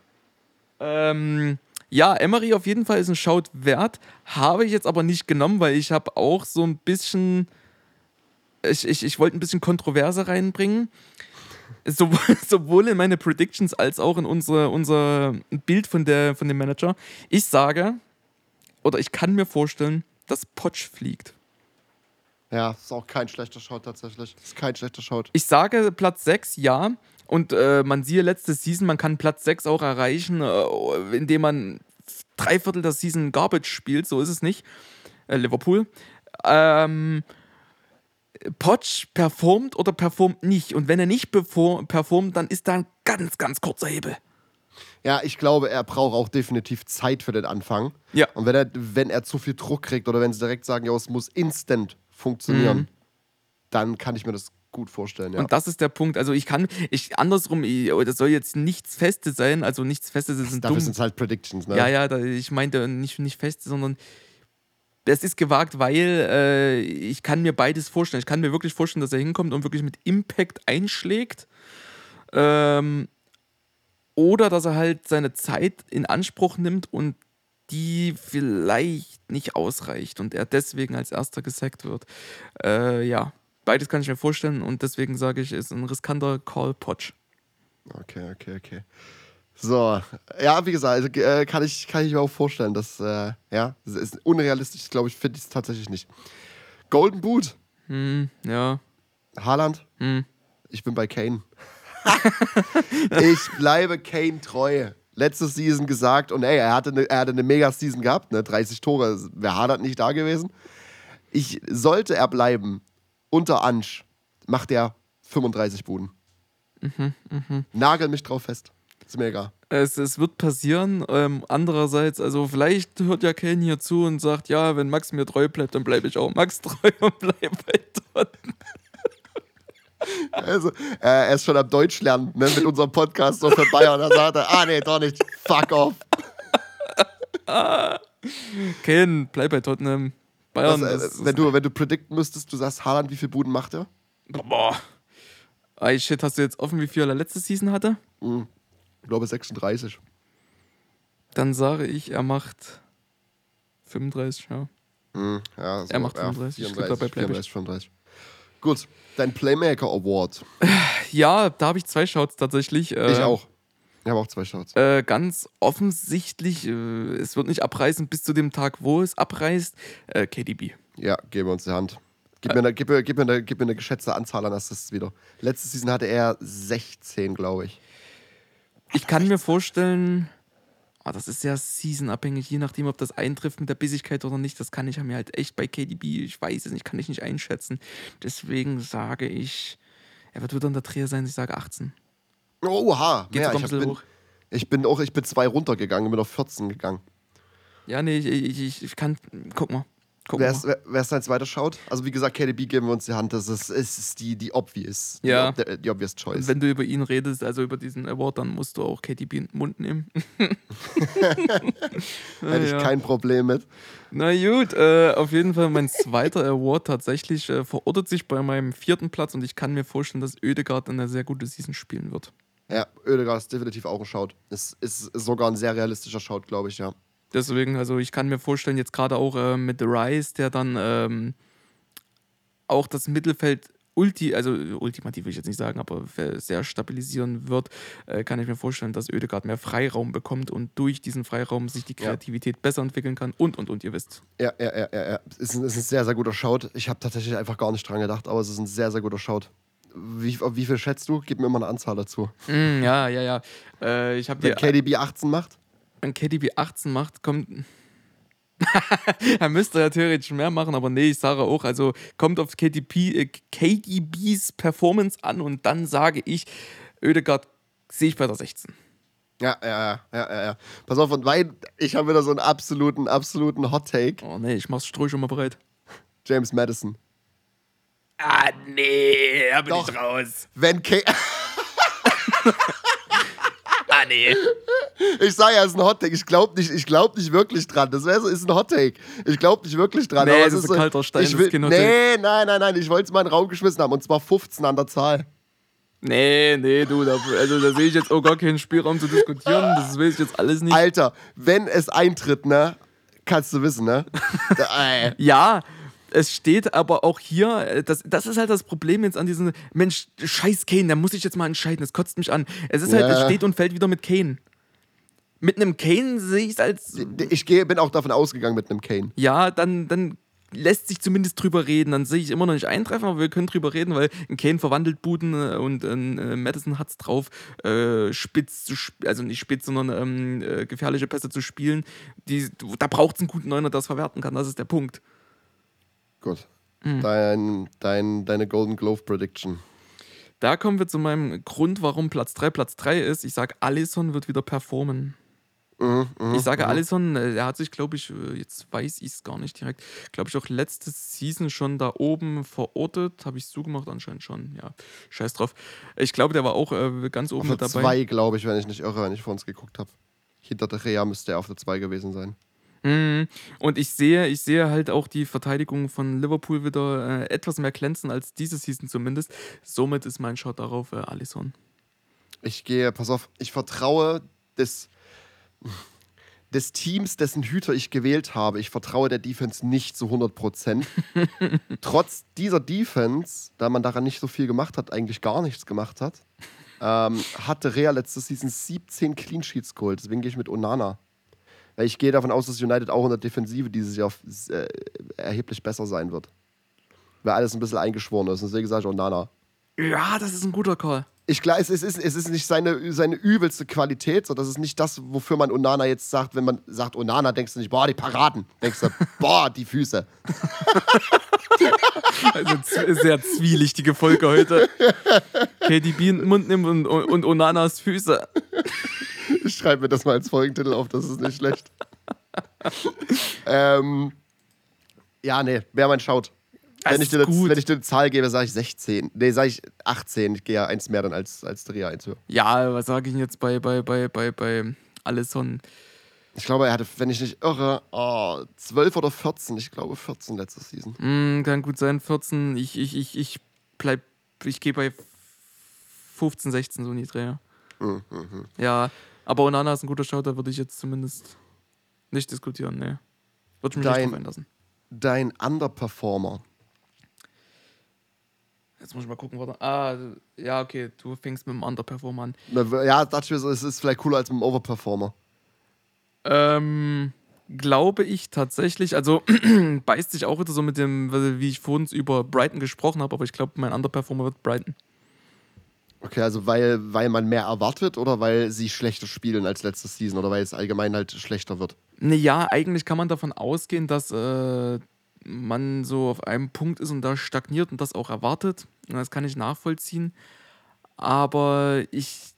Ähm, ja, Emery auf jeden Fall ist ein Shout wert. Habe ich jetzt aber nicht genommen, weil ich habe auch so ein bisschen. Ich, ich, ich wollte ein bisschen Kontroverse reinbringen. Sowohl, sowohl in meine Predictions als auch in unsere, unser Bild von, der, von dem Manager. Ich sage, oder ich kann mir vorstellen, dass Potsch fliegt. Ja, ist auch kein schlechter Shot tatsächlich. Ist kein schlechter Shot. Ich sage Platz 6, ja. Und äh, man siehe letzte Season, man kann Platz 6 auch erreichen, äh, indem man drei Viertel der Season Garbage spielt. So ist es nicht. Äh, Liverpool. Ähm, Potsch performt oder performt nicht. Und wenn er nicht perform performt, dann ist da ein ganz, ganz kurzer Hebel. Ja, ich glaube, er braucht auch definitiv Zeit für den Anfang. Ja. Und wenn er, wenn er zu viel Druck kriegt oder wenn sie direkt sagen, ja, es muss instant funktionieren, dann kann ich mir das gut vorstellen, ja. Und das ist der Punkt. Also ich kann, ich andersrum, ich, das soll jetzt nichts Festes sein, also nichts Festes ist ein Dafür sind es halt Predictions, ne? Ja, ja, da, ich meinte nicht, nicht feste, sondern es ist gewagt, weil äh, ich kann mir beides vorstellen. Ich kann mir wirklich vorstellen, dass er hinkommt und wirklich mit Impact einschlägt. Ähm, oder dass er halt seine Zeit in Anspruch nimmt und die vielleicht nicht ausreicht und er deswegen als erster gesackt wird. Äh, ja, beides kann ich mir vorstellen und deswegen sage ich, ist ein riskanter Call Potch. Okay, okay, okay. So, ja, wie gesagt, also, äh, kann, ich, kann ich mir auch vorstellen, dass, äh, ja, das ist unrealistisch, glaube ich, finde ich es tatsächlich nicht. Golden Boot, Hm, ja. Haaland, Hm. ich bin bei Kane. ich bleibe Kane treu. Letzte Season gesagt und ey, er hatte eine, er hatte eine Mega-Season gehabt, ne? 30 Tore, wäre Haaland nicht da gewesen. Ich, sollte er bleiben, unter Ansch, macht er 35 Buden. Nagel mich drauf fest. Ist mir egal. Es, es wird passieren. Ähm, andererseits, also vielleicht hört ja Kane hier zu und sagt, ja, wenn Max mir treu bleibt, dann bleibe ich auch Max treu und bleibe bei Dortmund. Also, äh, er ist schon am Deutsch lernen, ne, mit unserem Podcast so für Bayern. Da sagt er, ah nee, doch nicht, fuck off. Ken, bleib bei Tottenham. Bayern. Was, äh, wenn, du, wenn du predikten müsstest, du sagst, Haaland, wie viele Buden macht er? Boah. Ey, shit, hast du jetzt offen, wie viel er letzte Season hatte? Mhm. Ich glaube 36. Dann sage ich, er macht 35, ja. Mhm, ja so, er macht 35. Ja, 34, dabei 34, 35. Gut, dein Playmaker Award. Ja, da habe ich zwei Shouts tatsächlich. Ich äh, auch. Ich habe auch zwei Shouts. Äh, ganz offensichtlich, äh, es wird nicht abreißen bis zu dem Tag, wo es abreißt. Äh, KDB. Ja, geben wir uns die Hand. Gib mir, eine, gib, mir, gib, mir eine, gib mir eine geschätzte Anzahl an Assists wieder. Letzte Season hatte er 16, glaube ich. Ich kann mir vorstellen, oh, das ist sehr seasonabhängig, je nachdem, ob das eintrifft mit der Bissigkeit oder nicht. Das kann ich mir halt echt bei KDB, ich weiß es nicht, kann ich nicht einschätzen. Deswegen sage ich, er wird wieder in der Dreher sein, ich sage 18. Oha, Geht ja, ich, bin, hoch. ich bin auch, ich bin zwei runtergegangen, bin auf 14 gegangen. Ja, nee, ich, ich, ich kann, guck mal. Wer ist, wer, wer ist dein zweiter Schaut? Also wie gesagt, KDB geben wir uns die Hand, das ist, ist die, die obvious, ja. die, die obvious choice. Und wenn du über ihn redest, also über diesen Award, dann musst du auch KDB in den Mund nehmen. Hätte ich ja. kein Problem mit. Na gut, äh, auf jeden Fall mein zweiter Award tatsächlich äh, verortet sich bei meinem vierten Platz und ich kann mir vorstellen, dass Oedegaard eine sehr gute Season spielen wird. Ja, Oedegaard ist definitiv auch ein Shout. Es ist, sogar ein sehr realistischer Shout, glaube ich, ja. Deswegen, also ich kann mir vorstellen, jetzt gerade auch äh, mit Rise, der dann ähm, auch das Mittelfeld ulti, also ultimativ will ich jetzt nicht sagen, aber sehr stabilisieren wird, äh, kann ich mir vorstellen, dass Oedegaard mehr Freiraum bekommt und durch diesen Freiraum sich die Kreativität ja. besser entwickeln kann und und und ihr wisst. Ja, ja, ja, ja, ja. Es ist ein, ist ein sehr, sehr guter Shout. Ich habe tatsächlich einfach gar nicht dran gedacht, aber es ist ein sehr, sehr guter Shout. Wie, wie viel schätzt du? Gib mir immer eine Anzahl dazu. Mm, ja, ja, ja. Äh, ich Wenn KDB 18 macht? Wenn KDB 18 macht, kommt. er müsste ja theoretisch mehr machen, aber nee, ich sage auch, also kommt auf KDB, äh, KDBs Performance an und dann sage ich, Oedegaard sehe ich bei der 16. Ja, ja, ja, ja, ja. Pass auf, und weil ich habe wieder so einen absoluten, absoluten Hot Take. Oh nee, ich mach's Stroh schon mal bereit. James Madison. Ah, nee, da bin Doch, ich raus. Wenn K. ah, nee. Ich sage ja, es ist ein Hottake. Ich glaube nicht, glaub nicht wirklich dran. Das wäre so, ist ein Hottake. Ich glaube nicht wirklich dran. Nee, aber es ist, ist ein kalter Stein. Ich will, nee, nein, nein, nein. Ich wollte es mal in den Raum geschmissen haben. Und zwar 15 an der Zahl. Nee, nee, du, da, also da sehe ich jetzt auch gar keinen Spielraum zu diskutieren. Das weiß ich jetzt alles nicht. Alter, wenn es eintritt, ne? Kannst du wissen, ne? ja, es steht aber auch hier, äh, das, das ist halt das Problem jetzt an diesem, Mensch, scheiß Kane, da muss ich jetzt mal entscheiden, das kotzt mich an. Es ist halt, ja. es steht und fällt wieder mit Kane. Mit einem Kane sehe ich es als. Ich gehe, bin auch davon ausgegangen mit einem Kane. Ja, dann, dann lässt sich zumindest drüber reden. Dann sehe ich immer noch nicht eintreffen, aber wir können drüber reden, weil ein Kane verwandelt Buden äh, und ein äh, Madison hat es drauf, äh, spitz zu also nicht spitz, sondern ähm, äh, gefährliche Pässe zu spielen. Die, da braucht es einen guten Neuner, der das verwerten kann. Das ist der Punkt. Gut. Mhm. Dein, dein, deine Golden Glove Prediction. Da kommen wir zu meinem Grund, warum Platz 3 Platz 3 ist. Ich sage, Allison wird wieder performen. Mhm, mh, ich sage, mh. Allison, äh, er hat sich, glaube ich, äh, jetzt weiß ich es gar nicht direkt, glaube ich, auch letzte Season schon da oben verortet. Habe ich zugemacht? Anscheinend schon. Ja, scheiß drauf. Ich glaube, der war auch äh, ganz oben auf mit dabei. Zwei, glaube ich, wenn ich nicht irre, wenn ich vor uns geguckt habe. Hinter der Rea müsste er auf der 2 gewesen sein. Mhm. Und ich sehe, ich sehe halt auch die Verteidigung von Liverpool wieder äh, etwas mehr glänzen als diese Season zumindest. Somit ist mein Shot darauf äh, Alisson. Ich gehe, pass auf, ich vertraue des, des Teams, dessen Hüter ich gewählt habe. Ich vertraue der Defense nicht zu 100% Trotz dieser Defense, da man daran nicht so viel gemacht hat, eigentlich gar nichts gemacht hat, ähm, hatte Real letzte Season 17 Clean Sheets geholt. Deswegen gehe ich mit Onana. Weil ich gehe davon aus, dass United auch in der Defensive dieses Jahr äh, erheblich besser sein wird. Weil alles ein bisschen eingeschworen ist. Deswegen sage ich auch Nana. Ja, das ist ein guter Call. Ich glaube, es ist, es ist nicht seine, seine übelste Qualität, so das ist nicht das, wofür man Onana jetzt sagt. Wenn man sagt Onana, denkst du nicht, boah, die Paraden. Denkst du, boah, die Füße. also sehr zwielichtige Folge heute. KDB in den Mund nimmt und, und Onanas Füße. Ich schreibe mir das mal als Folgentitel auf, das ist nicht schlecht. ähm, ja, nee, wer man schaut. Wenn, ich dir das, wenn ich dir eine Zahl gebe, sage ich 16. Nee, sage ich 18. Ich gehe ja eins mehr dann als, als Dreher eins höher. Ja, was sage ich denn jetzt bei, bei, bei, bei, bei Alisson? Ich glaube, er hatte, wenn ich nicht irre, oh, 12 oder 14. Ich glaube 14 letzte Season. Mm, kann gut sein, 14. Ich, ich, ich, ich bleib, ich gehe bei 15, 16 so niedriger. Mhm, mhm. Ja, aber Onana ist ein guter Shout, da würde ich jetzt zumindest nicht diskutieren, ne. Würde ich mich dein, nicht drauf einlassen. Dein Underperformer. Jetzt muss ich mal gucken, warte. Ah, ja, okay, du fängst mit dem Underperformer an. Ja, dachte ich mir so, es ist vielleicht cooler als mit dem Overperformer. Ähm, glaube ich tatsächlich. Also beißt sich auch wieder so mit dem, wie ich vorhin über Brighton gesprochen habe, aber ich glaube, mein Underperformer wird Brighton. Okay, also weil, weil man mehr erwartet oder weil sie schlechter spielen als letzte Season oder weil es allgemein halt schlechter wird? Naja, eigentlich kann man davon ausgehen, dass äh, man so auf einem Punkt ist und da stagniert und das auch erwartet. Das kann ich nachvollziehen. Aber ich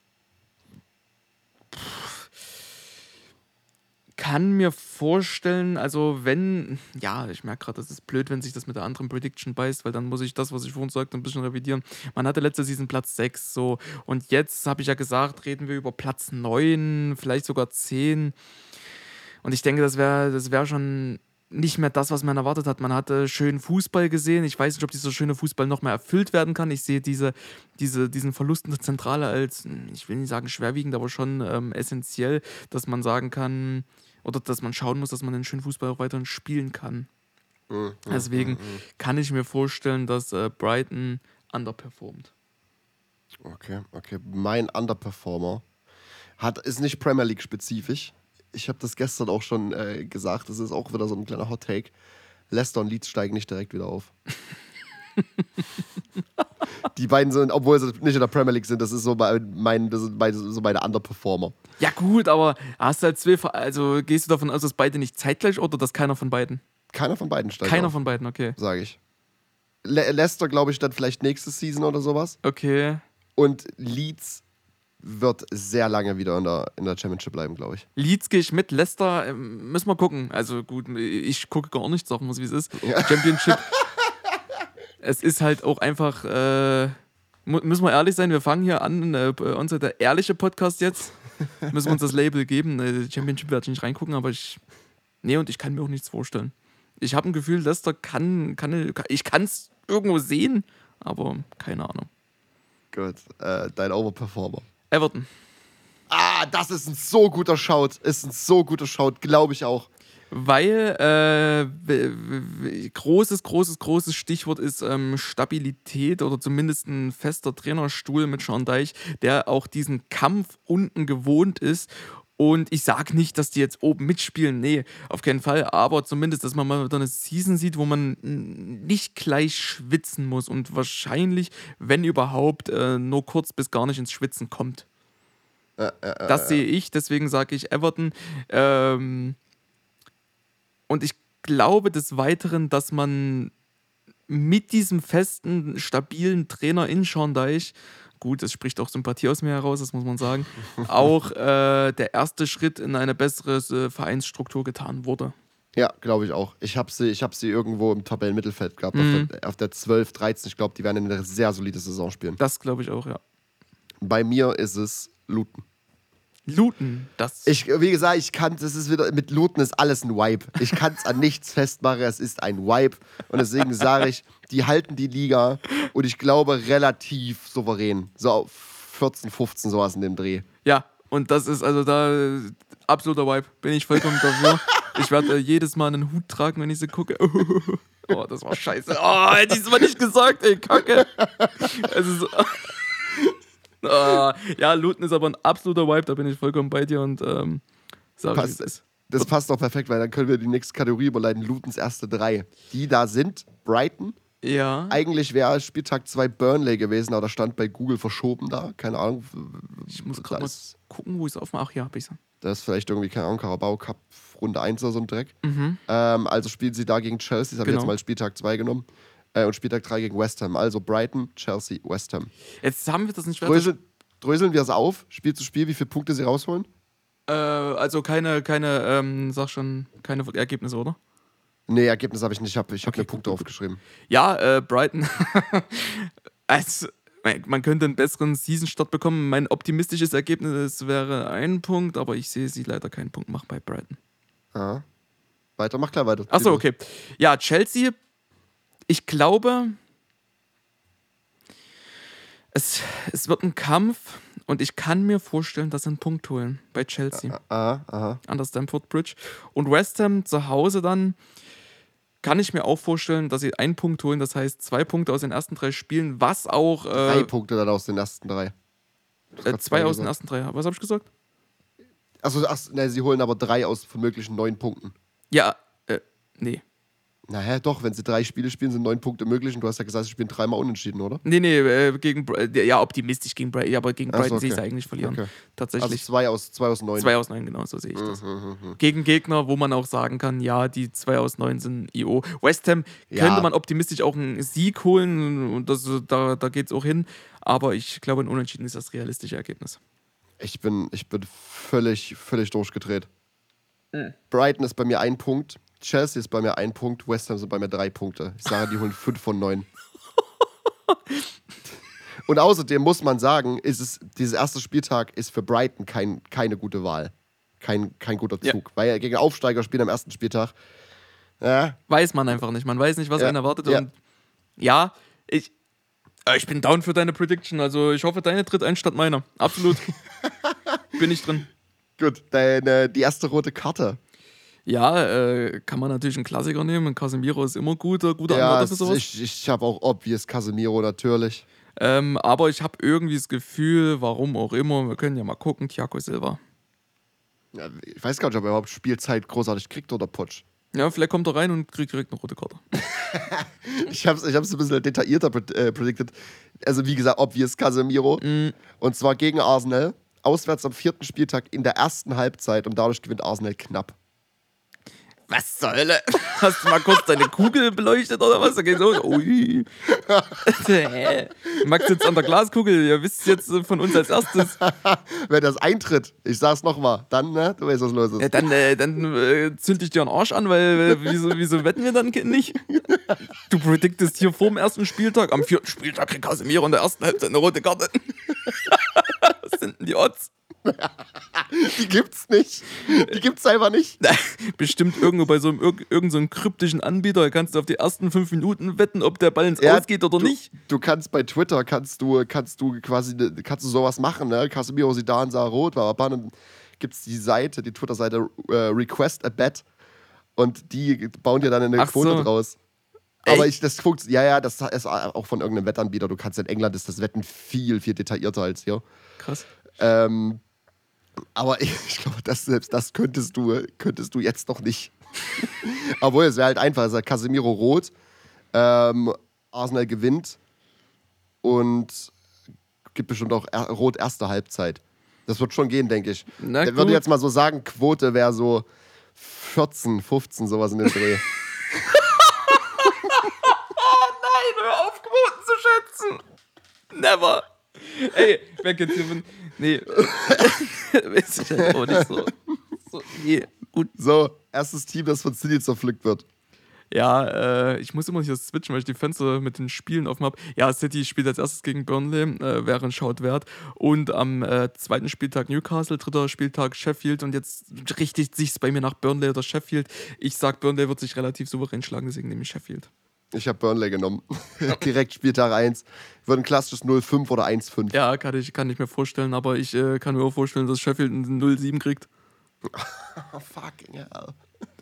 kann mir vorstellen, also wenn, ja, ich merke gerade, das ist blöd, wenn sich das mit der anderen Prediction beißt, weil dann muss ich das, was ich vorhin sagte, ein bisschen revidieren. Man hatte letzte Season Platz 6, so, und jetzt habe ich ja gesagt, reden wir über Platz 9, vielleicht sogar 10. Und ich denke, das wäre das wär schon nicht mehr das, was man erwartet hat. Man hatte schönen Fußball gesehen. Ich weiß nicht, ob dieser schöne Fußball noch mehr erfüllt werden kann. Ich sehe diese, diese, diesen Verlust in der Zentrale als, ich will nicht sagen schwerwiegend, aber schon ähm, essentiell, dass man sagen kann, oder dass man schauen muss, dass man den schönen Fußball auch weiterhin spielen kann. Mhm, Deswegen mhm, mhm. kann ich mir vorstellen, dass äh, Brighton underperformt. Okay, okay. Mein Underperformer hat, ist nicht Premier League spezifisch, ich habe das gestern auch schon äh, gesagt, das ist auch wieder so ein kleiner Hot Take. Leicester und Leeds steigen nicht direkt wieder auf. die beiden sind, obwohl sie nicht in der Premier League sind, das ist so mein, das sind meine, so meine Underperformer. Ja, gut, aber hast du halt zwei, also gehst du davon aus, dass beide nicht zeitgleich oder dass keiner von beiden? Keiner von beiden steigt. Keiner auf, von beiden, okay. Sage ich. Le Leicester, glaube ich, dann vielleicht nächste Season oder sowas. Okay. Und Leeds wird sehr lange wieder in der, in der Championship bleiben, glaube ich. Leeds gehe ich mit, Leicester ähm, müssen wir gucken. Also gut, ich gucke gar nicht, sagen wir wie es ist. Ja. Championship. es ist halt auch einfach, äh, müssen wir ehrlich sein, wir fangen hier an, äh, unser der ehrliche Podcast jetzt. müssen wir uns das Label geben. Äh, Championship werde ich nicht reingucken, aber ich. Nee, und ich kann mir auch nichts vorstellen. Ich habe ein Gefühl, Leicester kann, kann ich kann es irgendwo sehen, aber keine Ahnung. Gut, äh, dein Overperformer. Everton. Ah, das ist ein so guter Shout. Ist ein so guter Shout, glaube ich auch. Weil äh, großes, großes, großes Stichwort ist ähm, Stabilität oder zumindest ein fester Trainerstuhl mit Sean Deich, der auch diesen Kampf unten gewohnt ist und ich sage nicht, dass die jetzt oben mitspielen, nee, auf keinen Fall, aber zumindest, dass man mal wieder eine Season sieht, wo man nicht gleich schwitzen muss und wahrscheinlich, wenn überhaupt, äh, nur kurz bis gar nicht ins Schwitzen kommt. Äh, äh, äh das sehe ich, deswegen sage ich Everton. Ähm, und ich glaube des Weiteren, dass man mit diesem festen, stabilen Trainer in Sean Deich gut, es spricht auch Sympathie aus mir heraus, das muss man sagen, auch äh, der erste Schritt in eine bessere äh, Vereinsstruktur getan wurde. Ja, glaube ich auch. Ich habe sie, hab sie irgendwo im Tabellenmittelfeld gehabt, mhm. auf, der, auf der 12, 13. Ich glaube, die werden eine sehr solide Saison spielen. Das glaube ich auch, ja. Bei mir ist es Luton. Looten, das. Ich, wie gesagt, ich kann, das ist wieder, mit Looten ist alles ein Wipe. Ich kann es an nichts festmachen, es ist ein Wipe. Und deswegen sage ich, die halten die Liga und ich glaube relativ souverän. So auf 14, 15, sowas in dem Dreh. Ja, und das ist also da absoluter Wipe. Bin ich vollkommen dafür. Ich werde äh, jedes Mal einen Hut tragen, wenn ich sie gucke. Oh, das war scheiße. Oh, hätte ich es mal nicht gesagt, ey, Kacke. Es ist. Uh, ja, Luton ist aber ein absoluter Vibe, da bin ich vollkommen bei dir und ähm, sag passt, ich, das passt doch perfekt, weil dann können wir die nächste Kategorie überleiten. Lutons erste drei. Die da sind: Brighton. Ja. Eigentlich wäre Spieltag 2 Burnley gewesen, aber da stand bei Google verschoben da. Keine Ahnung. Ich muss gerade mal gucken, wo ich es aufmache. Ach ja, besser. Das ist vielleicht irgendwie, keine Ahnung, Carabao Cup Runde 1 oder so ein Dreck. Mhm. Ähm, also spielen sie da gegen Chelsea. Das habe genau. ich jetzt mal Spieltag 2 genommen. Äh, und Spieltag 3 gegen West Ham. Also Brighton, Chelsea, West Ham. Jetzt haben wir das nicht Drösel, Dröseln wir es auf, Spiel zu Spiel, wie viele Punkte sie rausholen? Äh, also keine, keine, ähm, sag schon, keine Ergebnisse, oder? Nee, Ergebnis habe ich nicht. Ich habe ich hab okay, eine Punkte gut, aufgeschrieben. Ja, äh, Brighton. also, man könnte einen besseren Season-Start bekommen. Mein optimistisches Ergebnis wäre ein Punkt, aber ich sehe sie leider keinen Punkt machen bei Brighton. Ja. Weiter, mach klar weiter. Achso, okay. Ja, Chelsea, ich glaube, es, es wird ein Kampf und ich kann mir vorstellen, dass sie einen Punkt holen bei Chelsea. Aha, aha. An der Stamford Bridge. Und West Ham zu Hause dann kann ich mir auch vorstellen, dass sie einen Punkt holen, das heißt zwei Punkte aus den ersten drei Spielen, was auch. Äh, drei Punkte dann aus den ersten drei. Äh, zwei aus den ersten drei. Was habe ich gesagt? Also, ach, ne, sie holen aber drei aus von möglichen neun Punkten. Ja, äh, nee. Naja, doch, wenn sie drei Spiele spielen, sind neun Punkte möglich und du hast ja gesagt, sie spielen dreimal unentschieden, oder? Nee, nee, äh, gegen ja, optimistisch gegen Brighton, aber gegen Brighton so, okay. sehe ich es eigentlich verlieren. Okay. Tatsächlich. Also zwei aus, zwei aus neun. Zwei aus neun, genau, so sehe ich das. Mhm, mhm, mhm. Gegen Gegner, wo man auch sagen kann, ja, die zwei aus neun sind IO. West Ham ja. könnte man optimistisch auch einen Sieg holen und das, da, da geht es auch hin, aber ich glaube, ein Unentschieden ist das realistische Ergebnis. Ich bin, ich bin völlig, völlig durchgedreht. Mhm. Brighton ist bei mir ein Punkt. Chelsea ist bei mir ein Punkt, West Ham sind bei mir drei Punkte. Ich sage, die holen fünf von neun. Und außerdem muss man sagen, ist es, dieser erste Spieltag ist für Brighton kein, keine gute Wahl. Kein, kein guter Zug. Ja. Weil er gegen Aufsteiger spielt am ersten Spieltag. Ja. Weiß man einfach nicht. Man weiß nicht, was ja. einen erwartet. Ja. Und ja, ich, äh, ich bin down für deine Prediction. Also ich hoffe, deine tritt ein statt meiner. Absolut. bin ich drin. Gut, deine, die erste rote Karte. Ja, äh, kann man natürlich einen Klassiker nehmen. Casemiro ist immer gut, guter ja, Anwärter für sowas. Ich, ich habe auch obvious Casemiro natürlich. Ähm, aber ich habe irgendwie das Gefühl, warum auch immer, wir können ja mal gucken, Thiago Silva. Ja, ich weiß gar nicht, ob er überhaupt Spielzeit großartig kriegt oder Potsch. Ja, vielleicht kommt er rein und kriegt direkt eine rote Karte. ich habe es ich ein bisschen detaillierter äh, predicted. Also wie gesagt, obvious Casemiro. Mm. Und zwar gegen Arsenal. Auswärts am vierten Spieltag in der ersten Halbzeit und dadurch gewinnt Arsenal knapp. Was zur Hölle? Hast du mal kurz deine Kugel beleuchtet oder was? Da geht's los. Ui. Max sitzt an der Glaskugel. Ihr wisst jetzt von uns als erstes. Wenn das eintritt, ich sag's nochmal, dann, ne? Du weißt, was los ist. Ja, dann äh, dann äh, zünd ich dir einen Arsch an, weil äh, wieso, wieso wetten wir dann nicht? Du prediktest hier vor dem ersten Spieltag, am vierten Spieltag kriegt Casemiro in der ersten Halbzeit eine rote Karte. was sind denn die Odds? Die gibt's nicht. Die gibt's einfach nicht. Bestimmt irgendwo bei so einem irgendeinem so kryptischen Anbieter kannst du auf die ersten fünf Minuten wetten, ob der Ball ins ja, Ausgeht oder du, nicht. Du kannst bei Twitter kannst du kannst du quasi kannst du sowas machen, ne? Casemiro Zidane sah rot, war aber dann gibt's die Seite, die Twitter-Seite äh, Request a Bet und die bauen dir dann eine Ach Quote so. draus. Aber ich, das funktioniert, ja, ja, das ist auch von irgendeinem Wettanbieter. Du kannst in England ist das Wetten viel, viel detaillierter als hier. Krass. Ähm, aber ich, ich glaube, das, selbst das könntest du, könntest du jetzt noch nicht. Obwohl, es wäre halt einfach. Es ist Casemiro rot. Ähm, Arsenal gewinnt und gibt bestimmt auch er rot erste Halbzeit. Das wird schon gehen, denke ich. Na, ich würde jetzt mal so sagen, Quote wäre so 14, 15, sowas in dem Dreh. Nein, hör auf, Quoten zu schätzen. Never. Ey, hier Nee. Weiß ich halt auch nicht so. so. Nee, gut. So, erstes Team, das von City zerpflückt wird. Ja, äh, ich muss immer hier switchen, weil ich die Fenster mit den Spielen offen habe. Ja, City spielt als erstes gegen Burnley, äh, wäre ein Schaut wert. Und am äh, zweiten Spieltag Newcastle, dritter Spieltag Sheffield. Und jetzt richtet sich bei mir nach Burnley oder Sheffield. Ich sag, Burnley wird sich relativ souverän schlagen, deswegen nehme ich Sheffield. Ich habe Burnley genommen. Direkt Spieltag 1. Wird ein klassisches 0-5 oder 1-5. Ja, kann ich, kann ich mir vorstellen, aber ich äh, kann mir auch vorstellen, dass Sheffield ein 0-7 kriegt. Fucking hell.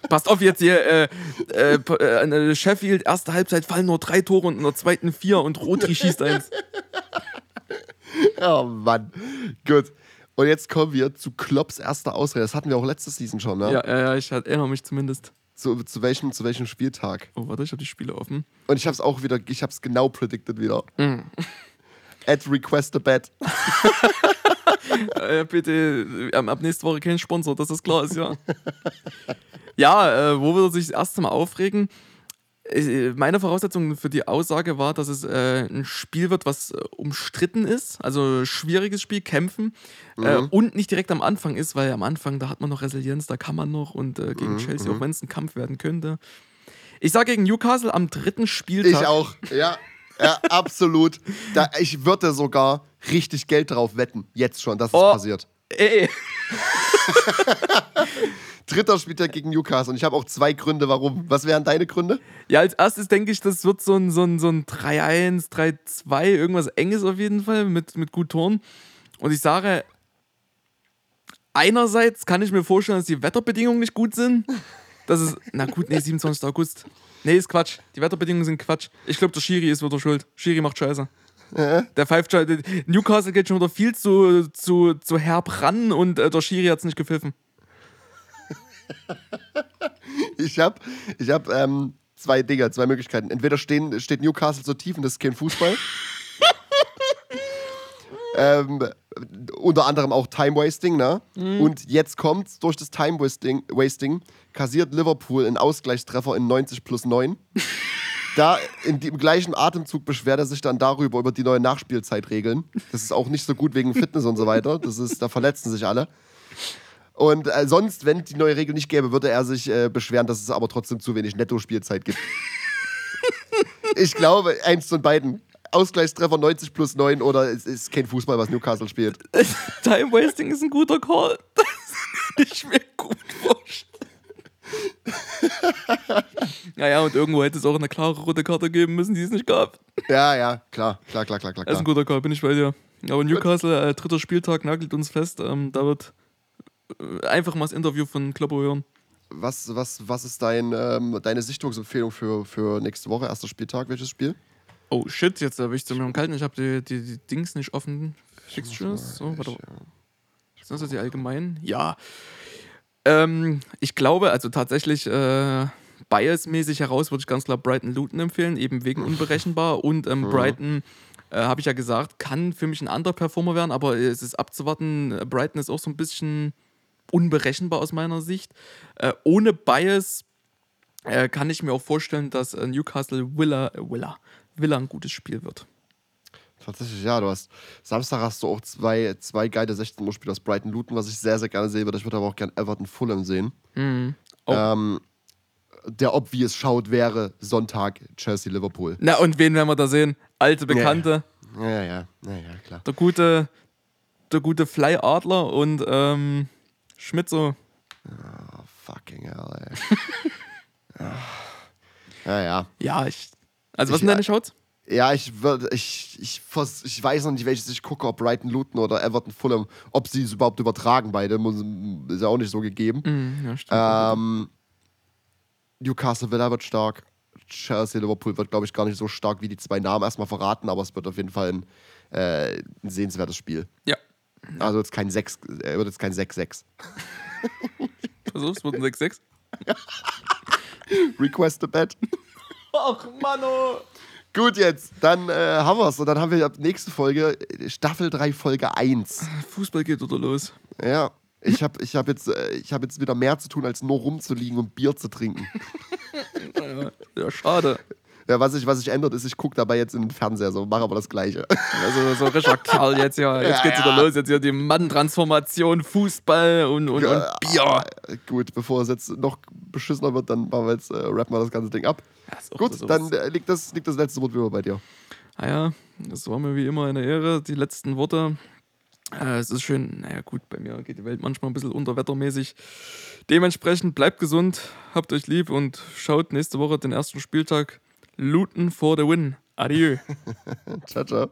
Passt auf jetzt hier, äh, äh, äh, Sheffield, erste Halbzeit fallen nur drei Tore und in der zweiten vier und Rotri schießt eins. oh Mann. Gut. Und jetzt kommen wir zu Klopps erster Ausrede. Das hatten wir auch letztes Season schon, ne? Ja, ja, ja, ich erinnere mich zumindest. Zu, zu, welchem, zu welchem Spieltag? Oh, warte, ich habe die Spiele offen. Und ich habe es auch wieder, ich habe es genau predicted wieder. Mm. At request a bet. äh, bitte, ähm, ab nächste Woche kein Sponsor, dass das klar ist, ja. ja, äh, wo wir sich das erste Mal aufregen, äh, meine Voraussetzung für die Aussage war, dass es äh, ein Spiel wird, was äh, umstritten ist, also schwieriges Spiel, kämpfen äh, mhm. und nicht direkt am Anfang ist, weil am Anfang, da hat man noch Resilienz, da kann man noch und äh, gegen mhm. Chelsea, auch mhm. wenn es ein Kampf werden könnte. Ich sage gegen Newcastle am dritten Spieltag. Ich auch, ja. Ja, absolut. Da, ich würde sogar richtig Geld drauf wetten, jetzt schon, dass es Oh. passiert. Ey, Dritter Spieltag gegen Newcastle und ich habe auch zwei Gründe, warum. Was wären deine Gründe? ja, als erstes denke ich, das wird so ein, so ein, so ein 3-1, 3-2, irgendwas Enges auf jeden Fall mit, mit gut Toren. Und ich sage, einerseits kann ich mir vorstellen, dass die Wetterbedingungen nicht gut sind. Das ist, na gut, nee, 27. August. Nee, ist Quatsch. Die Wetterbedingungen sind Quatsch. Ich glaube, der Schiri ist wieder schuld. Schiri macht Scheiße. Der pfeift schon. Newcastle geht schon wieder viel zu, zu, zu herb ran und äh, der Schiri hat es nicht gepfiffen. Ich habe ich hab, ähm, zwei Dinge, zwei Möglichkeiten. Entweder stehen, steht Newcastle so tief und das ist kein Fußball. ähm, unter anderem auch Time Wasting, ne? Und jetzt kommt durch das Time Wasting, Wasting kassiert Liverpool einen Ausgleichstreffer in 90 plus 9. Da in dem gleichen Atemzug beschwert er sich dann darüber, über die neuen Nachspielzeitregeln. Das ist auch nicht so gut wegen Fitness und so weiter. Das ist, da verletzen sich alle. Und äh, sonst, wenn die neue Regel nicht gäbe, würde er sich äh, beschweren, dass es aber trotzdem zu wenig Netto-Spielzeit gibt. ich glaube, eins von beiden. Ausgleichstreffer 90 plus 9 oder es ist kein Fußball, was Newcastle spielt. Time Wasting ist ein guter Call. Das kann ich mir gut vorstellen. naja, und irgendwo hätte es auch eine klare rote Karte geben müssen, die es nicht gab. Ja, ja, klar, klar, klar, klar, klar. Das ist ein guter Call, bin ich bei dir. Aber Newcastle, äh, dritter Spieltag, nagelt uns fest. Ähm, da wird äh, einfach mal das Interview von Kloppo hören. Was, was, was ist dein, ähm, deine Sichtungsempfehlung für, für nächste Woche, erster Spieltag? Welches Spiel? Oh shit, jetzt erwischt du mir am Kalten. Ich habe die, die, die Dings nicht offen. Fixtures. So, warte. Sind das die allgemeinen? Ja. Ähm, ich glaube, also tatsächlich äh, Bias-mäßig heraus würde ich ganz klar Brighton Luton empfehlen, eben wegen unberechenbar. Und ähm, Brighton, äh, habe ich ja gesagt, kann für mich ein anderer Performer werden, aber es ist abzuwarten. äh, Brighton ist auch so ein bisschen unberechenbar aus meiner Sicht. Äh, ohne Bias äh, kann ich mir auch vorstellen, dass äh, Newcastle Villa, Villa, Villa ein gutes Spiel wird. Tatsächlich, ja, du hast. Samstag hast du auch zwei, zwei geile 16 Uhr Spiele aus Brighton Luton, was ich sehr, sehr gerne sehen würde. Ich würde aber auch gerne Everton Fulham sehen. Oh. Ähm, der obvious Schaut wäre Sonntag Chelsea Liverpool. Na, und wen werden wir da sehen? Alte Bekannte. Ja, ja, ja, ja, ja klar. Der gute, der gute Fly Adler und ähm, Schmitzo. Oh, fucking hell, ey. ja, ja. Ja, ich. Also, was Ich- sind deine Shouts? Ja, ich würde, ich, ich, ich weiß noch nicht, welches ich gucke, ob Brighton Luton oder Everton Fulham, ob sie es überhaupt übertragen, beide. Ist ja auch nicht so gegeben. Mhm, ja, stimmt. Ähm, Newcastle Villa wird stark. Chelsea Liverpool wird, glaube ich, gar nicht so stark, wie die zwei Namen erstmal verraten, aber es wird auf jeden Fall ein, äh, ein sehenswertes Spiel. ja. Also jetzt kein 6, äh, wird jetzt kein 6-6. Versuch's, wird ein 6-6. Request a bet. Ach, Mano. Gut, jetzt, dann äh, haben wir es. Und dann haben wir ab nächste Folge äh, Staffel 3, Folge 1. Fußball geht wieder los. Ja. Ich habe ich hab jetzt, äh, ich hab jetzt wieder mehr zu tun, als nur rumzuliegen und Bier zu trinken. Ja schade. Ja, was sich was sich ändert, ist, ich gucke dabei jetzt in den Fernseher, so mache aber das Gleiche. Also, so richtiger Kerl jetzt ja. Jetzt Ja, geht's ja. wieder los. Jetzt hier die Manntransformation, Fußball und, und, und Bier. Gut, bevor es jetzt noch beschissener wird, dann machen wir jetzt, äh, rappen wir das ganze Ding ab. Ja, Gut, dann äh, liegt, das, liegt das letzte Wort wieder bei dir. Naja, das war mir wie immer eine Ehre. Die letzten Worte. Äh, es ist schön, naja, gut, bei mir geht die Welt manchmal ein bisschen unterwettermäßig. Dementsprechend bleibt gesund, habt euch lieb und schaut nächste Woche den ersten Spieltag Luton for the win. Adieu. Ciao, ciao.